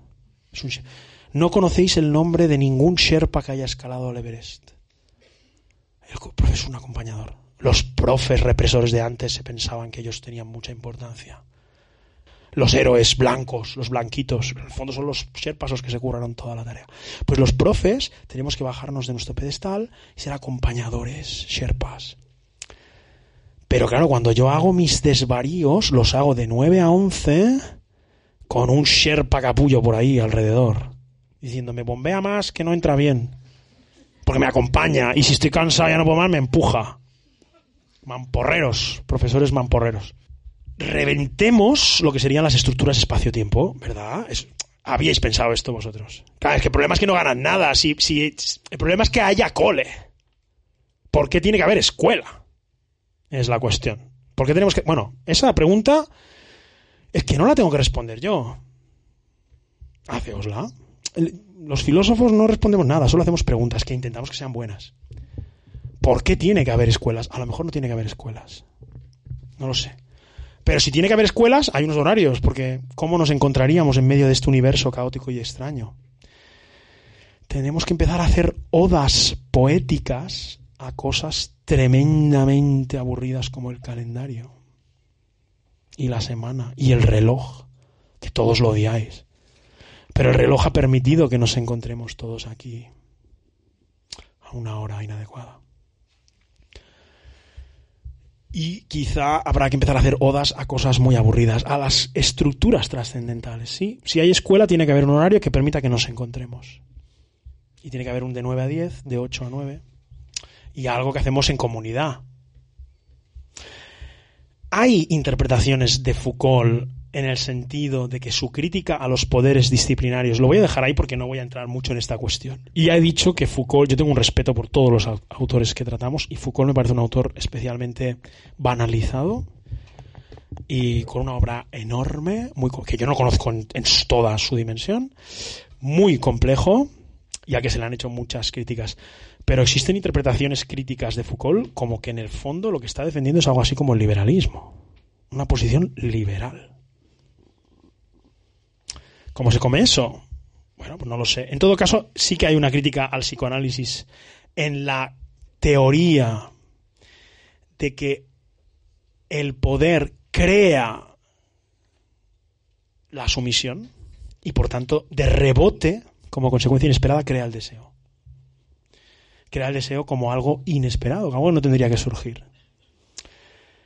No conocéis el nombre de ningún Sherpa que haya escalado el Everest. El profe es un acompañador. Los profes represores de antes se pensaban que ellos tenían mucha importancia. Los héroes blancos, los blanquitos, en el fondo son los Sherpas los que se curraron toda la tarea. Pues los profes tenemos que bajarnos de nuestro pedestal y ser acompañadores, Sherpas. Pero claro, cuando yo hago mis desvaríos, los hago de 9 a 11 con un Sherpa capullo por ahí alrededor, diciéndome, bombea más que no entra bien. Porque me acompaña y si estoy cansado ya no puedo más, me empuja. Mamporreros, profesores mamporreros. Reventemos lo que serían las estructuras espacio-tiempo, ¿verdad? Habíais pensado esto vosotros. Claro, es que el problema es que no ganan nada. Si, si, el problema es que haya cole. ¿Por qué tiene que haber escuela? Es la cuestión. ¿Por qué tenemos que.? Bueno, esa pregunta es que no la tengo que responder yo. Haceosla. Los filósofos no respondemos nada, solo hacemos preguntas que intentamos que sean buenas. ¿Por qué tiene que haber escuelas? A lo mejor no tiene que haber escuelas. No lo sé. Pero si tiene que haber escuelas, hay unos horarios, porque ¿cómo nos encontraríamos en medio de este universo caótico y extraño? Tenemos que empezar a hacer odas poéticas a cosas tremendamente aburridas como el calendario y la semana y el reloj, que todos lo odiáis. Pero el reloj ha permitido que nos encontremos todos aquí a una hora inadecuada. Y quizá habrá que empezar a hacer odas a cosas muy aburridas, a las estructuras trascendentales. ¿sí? Si hay escuela, tiene que haber un horario que permita que nos encontremos. Y tiene que haber un de 9 a 10, de 8 a 9. Y algo que hacemos en comunidad. Hay interpretaciones de Foucault en el sentido de que su crítica a los poderes disciplinarios, lo voy a dejar ahí porque no voy a entrar mucho en esta cuestión. Y ya he dicho que Foucault, yo tengo un respeto por todos los autores que tratamos, y Foucault me parece un autor especialmente banalizado y con una obra enorme, muy, que yo no conozco en, en toda su dimensión, muy complejo, ya que se le han hecho muchas críticas. Pero existen interpretaciones críticas de Foucault como que en el fondo lo que está defendiendo es algo así como el liberalismo, una posición liberal. ¿Cómo se come eso? Bueno, pues no lo sé. En todo caso, sí que hay una crítica al psicoanálisis en la teoría de que el poder crea la sumisión y por tanto de rebote, como consecuencia inesperada, crea el deseo. Crea el deseo como algo inesperado, que algo no tendría que surgir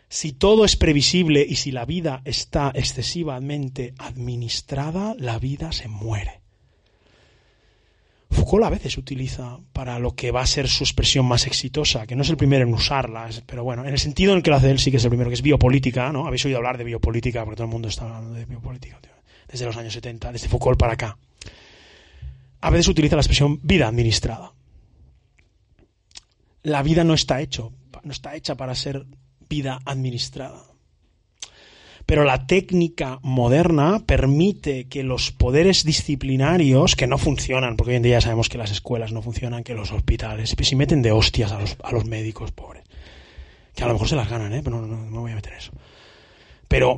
si todo es previsible y si la vida está excesivamente administrada, la vida se muere. Foucault a veces utiliza para lo que va a ser su expresión más exitosa, que no es el primero en usarla, pero bueno, en el sentido en que lo hace él sí que es el primero, que es biopolítica, ¿no? Habéis oído hablar de biopolítica, porque todo el mundo está hablando de biopolítica desde los años 70, desde Foucault para acá. A veces utiliza la expresión vida administrada. La vida no está hecho, no está hecha para ser vida administrada. Pero la técnica moderna permite que los poderes disciplinarios, que no funcionan, porque hoy en día ya sabemos que las escuelas no funcionan, que los hospitales, si meten de hostias a los, a los médicos pobres, que a lo mejor se las ganan, ¿eh? pero no, no, no me voy a meter eso. Pero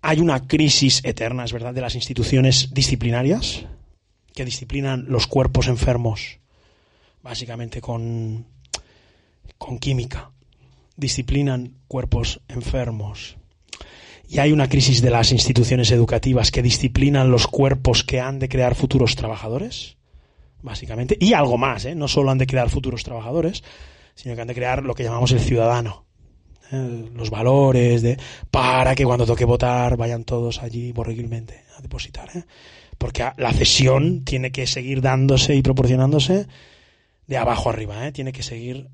hay una crisis eterna, es verdad, de las instituciones disciplinarias, que disciplinan los cuerpos enfermos, básicamente con, con química disciplinan cuerpos enfermos. Y hay una crisis de las instituciones educativas que disciplinan los cuerpos que han de crear futuros trabajadores, básicamente. Y algo más, ¿eh? no solo han de crear futuros trabajadores, sino que han de crear lo que llamamos el ciudadano. ¿eh? Los valores de para que cuando toque votar vayan todos allí borreguilmente a depositar. ¿eh? Porque la cesión tiene que seguir dándose y proporcionándose de abajo arriba. ¿eh? Tiene que seguir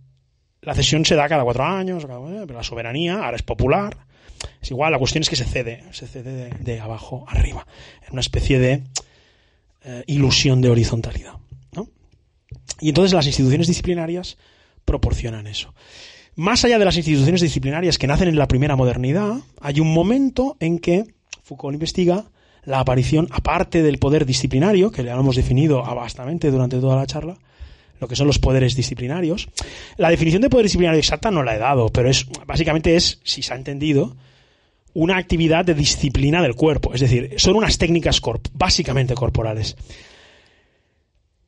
la cesión se da cada cuatro años, la soberanía ahora es popular. Es igual, la cuestión es que se cede, se cede de, abajo arriba, en una especie de eh, ilusión de horizontalidad. Y entonces las instituciones disciplinarias proporcionan eso. Más allá de las instituciones disciplinarias que nacen en la primera modernidad, hay un momento en que Foucault investiga la aparición, aparte del poder disciplinario, que le hemos definido bastante durante toda la charla, lo que son los poderes disciplinarios. La definición de poder disciplinario exacta no la he dado, pero es básicamente es, si se ha entendido, una actividad de disciplina del cuerpo, es decir, son unas técnicas básicamente corporales.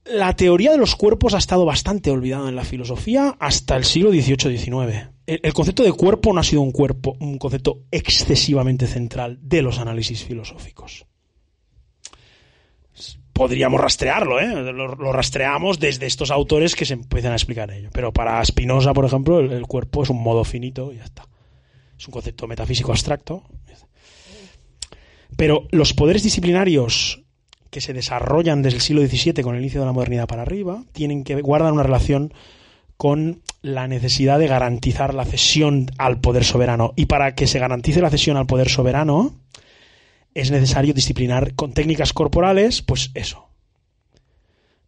La teoría de los cuerpos ha estado bastante olvidada en la filosofía hasta el siglo XVIII-XIX. El, concepto de cuerpo no ha sido un cuerpo, un concepto excesivamente central de los análisis filosóficos podríamos rastrearlo, ¿eh? Lo, rastreamos desde estos autores que se empiezan a explicar ello. Pero para Spinoza, por ejemplo, el, cuerpo es un modo finito y ya está. Es un concepto metafísico abstracto. Pero los poderes disciplinarios que se desarrollan desde el siglo XVII con el inicio de la modernidad para arriba tienen que guardar una relación con la necesidad de garantizar la cesión al poder soberano. Y para que se garantice la cesión al poder soberano, es necesario disciplinar con técnicas corporales, pues eso.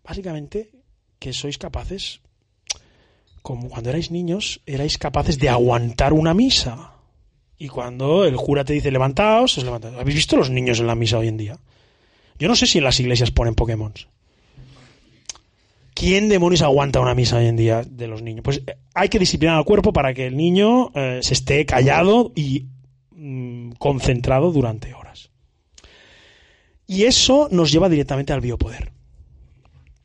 Básicamente, que sois capaces, como cuando erais niños, erais capaces de aguantar una misa. Y cuando el cura te dice levantaos, os levantáis. ¿Habéis visto los niños en la misa hoy en día? Yo no sé si en las iglesias ponen Pokémon. ¿Quién demonios aguanta una misa hoy en día de los niños? Pues eh, hay que disciplinar al cuerpo para que el niño eh, se esté callado y mm, concentrado durante horas. Y eso nos lleva directamente al biopoder.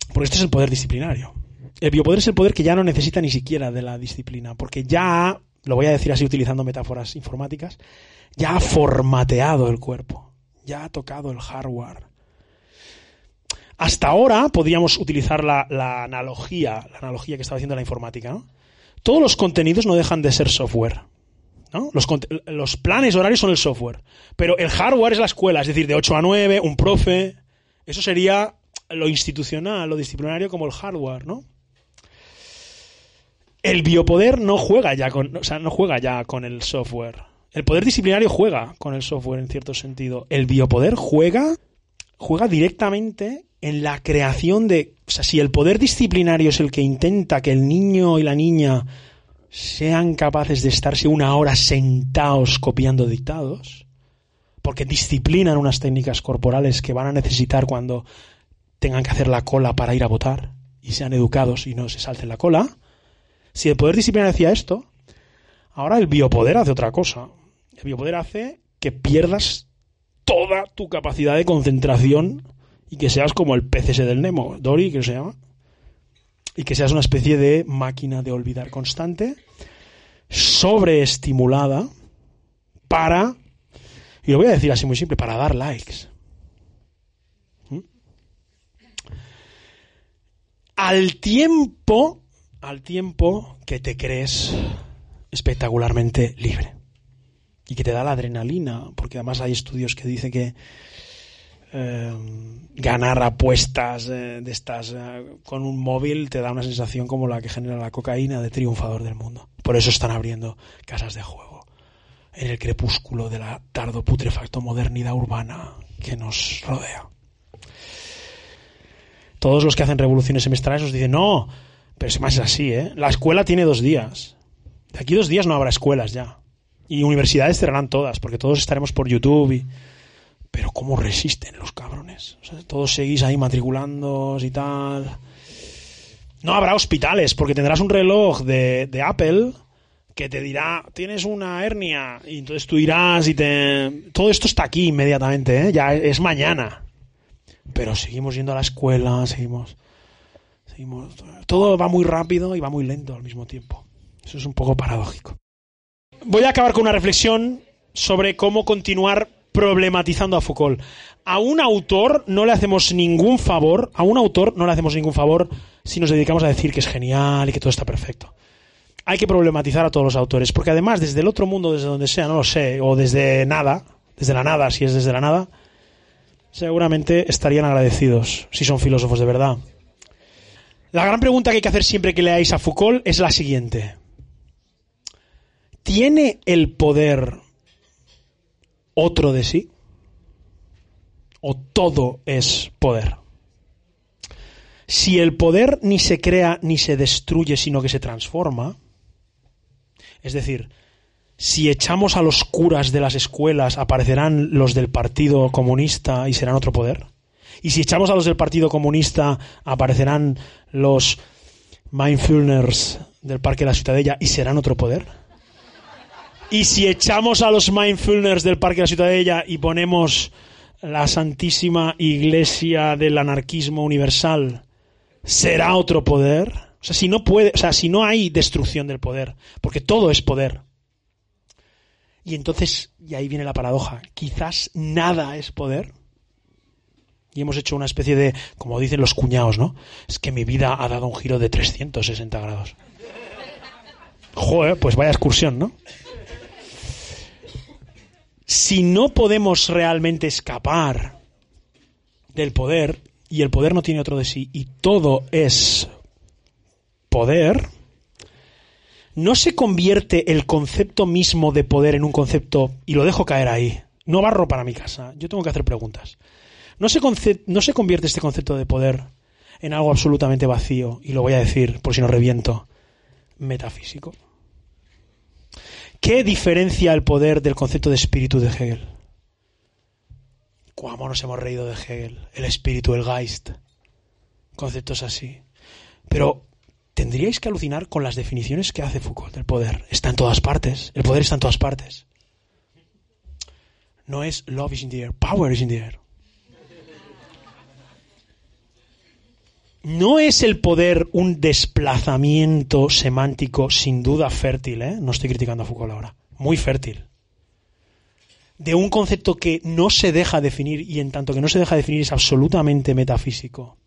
Porque esto es el poder disciplinario. El biopoder es el poder que ya no necesita ni siquiera de la disciplina, porque ya, lo voy a decir así utilizando metáforas informáticas, ya ha formateado el cuerpo, ya ha tocado el hardware. Hasta ahora podríamos utilizar la, analogía, la analogía que estaba haciendo la informática. Todos los contenidos no dejan de ser software. ¿No? Los, los, planes horarios son el software, pero el hardware es la escuela, es decir, de 8 a 9, un profe. Eso sería lo institucional, lo disciplinario como el hardware, ¿no? El biopoder no juega ya con, o sea, no juega ya con el software. El poder disciplinario juega con el software en cierto sentido. El biopoder juega juega directamente en la creación de, o sea, si el poder disciplinario es el que intenta que el niño y la niña sean capaces de estarse una hora sentados copiando dictados, porque disciplinan unas técnicas corporales que van a necesitar cuando tengan que hacer la cola para ir a votar y sean educados y no se salten la cola, si el poder disciplinar hacía esto, ahora el biopoder hace otra cosa. El biopoder hace que pierdas toda tu capacidad de concentración y que seas como el ese del Nemo, Dory, que se llama, y que seas una especie de máquina de olvidar constante, sobreestimulada, para, y lo voy a decir así muy simple, para dar likes. ¿Mm? Al tiempo al tiempo que te crees espectacularmente libre y que te da la adrenalina, porque además hay estudios que dicen que eh, ganar apuestas eh, de estas eh, con un móvil te da una sensación como la que genera la cocaína de triunfador del mundo. Por eso están abriendo casas de juego en el crepúsculo de la tardo putrefacto modernidad urbana que nos rodea. Todos los que hacen revoluciones semestrales nos dicen, no, pero es más así, ¿eh? La escuela tiene dos días. De aquí dos días no habrá escuelas ya. Y universidades cerrarán todas, porque todos estaremos por YouTube y... Pero ¿cómo resisten los cabrones? O sea, todos seguís ahí matriculando y tal. No habrá hospitales, porque tendrás un reloj de, de Apple que te dirá, tienes una hernia, y entonces tú irás y te... Todo esto está aquí inmediatamente, ¿eh? Ya es mañana. Pero seguimos yendo a la escuela, seguimos todo va muy rápido y va muy lento al mismo tiempo. Eso es un poco paradójico. Voy a acabar con una reflexión sobre cómo continuar problematizando a Foucault. A un autor no le hacemos ningún favor, a un autor no le hacemos ningún favor si nos dedicamos a decir que es genial y que todo está perfecto. Hay que problematizar a todos los autores, porque además desde el otro mundo, desde donde sea, no lo sé, o desde nada, desde la nada, si es desde la nada, seguramente estarían agradecidos si son filósofos de verdad. La gran pregunta que hay que hacer siempre que leáis a Foucault es la siguiente. ¿Tiene el poder otro de sí? ¿O todo es poder? Si el poder ni se crea ni se destruye, sino que se transforma, es decir, si echamos a los curas de las escuelas, aparecerán los del Partido Comunista y serán otro poder. Y si echamos a los del Partido Comunista, aparecerán los mindfulness del Parque de la Ciutadella y serán otro poder. Y si echamos a los mindfulness del Parque de la Ciutadella y ponemos la Santísima Iglesia del Anarquismo Universal, ¿será otro poder? O sea, si no puede, o sea, si no hay destrucción del poder, porque todo es poder. Y entonces, y ahí viene la paradoja, quizás nada es poder y hemos hecho una especie de, como dicen los cuñados, ¿no? Es que mi vida ha dado un giro de 360 grados. Joder, pues vaya excursión, ¿no? Si no podemos realmente escapar del poder, y el poder no tiene otro de sí, y todo es poder, no se convierte el concepto mismo de poder en un concepto, y lo dejo caer ahí, no barro para mi casa, yo tengo que hacer preguntas. ¿No se, ¿No se convierte este concepto de poder en algo absolutamente vacío? Y lo voy a decir por si no reviento. metafísico. ¿Qué diferencia el poder del concepto de espíritu de Hegel? ¿Cómo nos hemos reído de Hegel? El espíritu, el Geist. Conceptos así. Pero tendríais que alucinar con las definiciones que hace Foucault del poder. Está en todas partes. El poder está en todas partes. No es love is in the air, power is in the air. No es el poder un desplazamiento semántico sin duda fértil, ¿eh? No estoy criticando a Foucault ahora. Muy fértil. De un concepto que no se deja definir y en tanto que no se deja definir es absolutamente metafísico.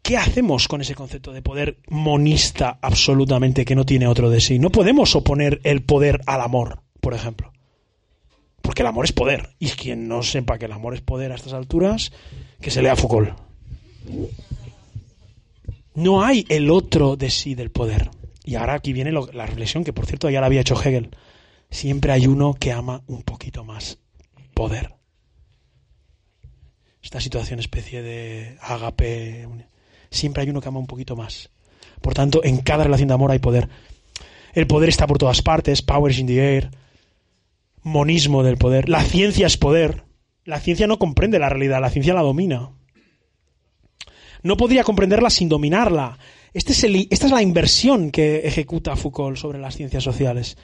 ¿Qué hacemos con ese concepto de poder monista absolutamente que no tiene otro de sí? No podemos oponer el poder al amor, por ejemplo. Porque el amor es poder. Y quien no sepa que el amor es poder a estas alturas, que se lea Foucault. No hay el otro de sí del poder. Y ahora aquí viene la reflexión que, por cierto, ya la había hecho Hegel. Siempre hay uno que ama un poquito más poder. Esta situación especie de agape. Siempre hay uno que ama un poquito más. Por tanto, en cada relación de amor hay poder. El poder está por todas partes, power is in the air, monismo del poder. La ciencia es poder. La ciencia no comprende la realidad, la ciencia la domina. No podría comprenderla sin dominarla. Este es esta es la inversión que ejecuta Foucault sobre las ciencias sociales.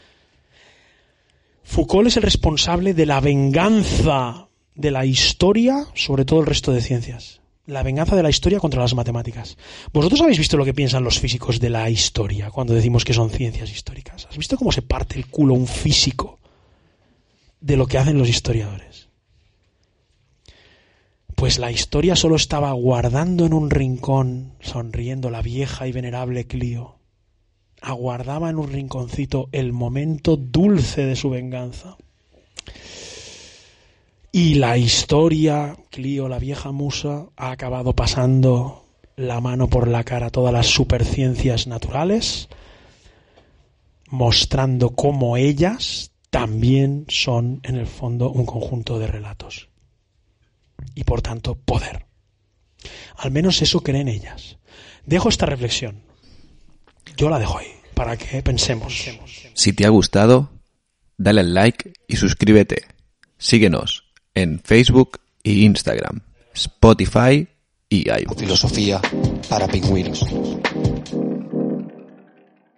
Foucault es el responsable de la venganza de la historia sobre todo el resto de ciencias. La venganza de la historia contra las matemáticas. ¿Vosotros habéis visto lo que piensan los físicos de la historia cuando decimos que son ciencias históricas? ¿Has visto cómo se parte el culo un físico de lo que hacen los historiadores. Pues la historia solo estaba guardando en un rincón, sonriendo la vieja y venerable Clio. Aguardaba en un rinconcito el momento dulce de su venganza. Y la historia, Clio, la vieja musa, ha acabado pasando la mano por la cara a todas las superciencias naturales, mostrando cómo ellas también son en el fondo un conjunto de relatos y por tanto poder. Al menos eso creen ellas. Dejo esta reflexión. Yo la dejo ahí para que pensemos. Si te ha gustado, dale al like y suscríbete. Síguenos en Facebook e Instagram, Spotify y iVoox. Filosofía para pingüinos.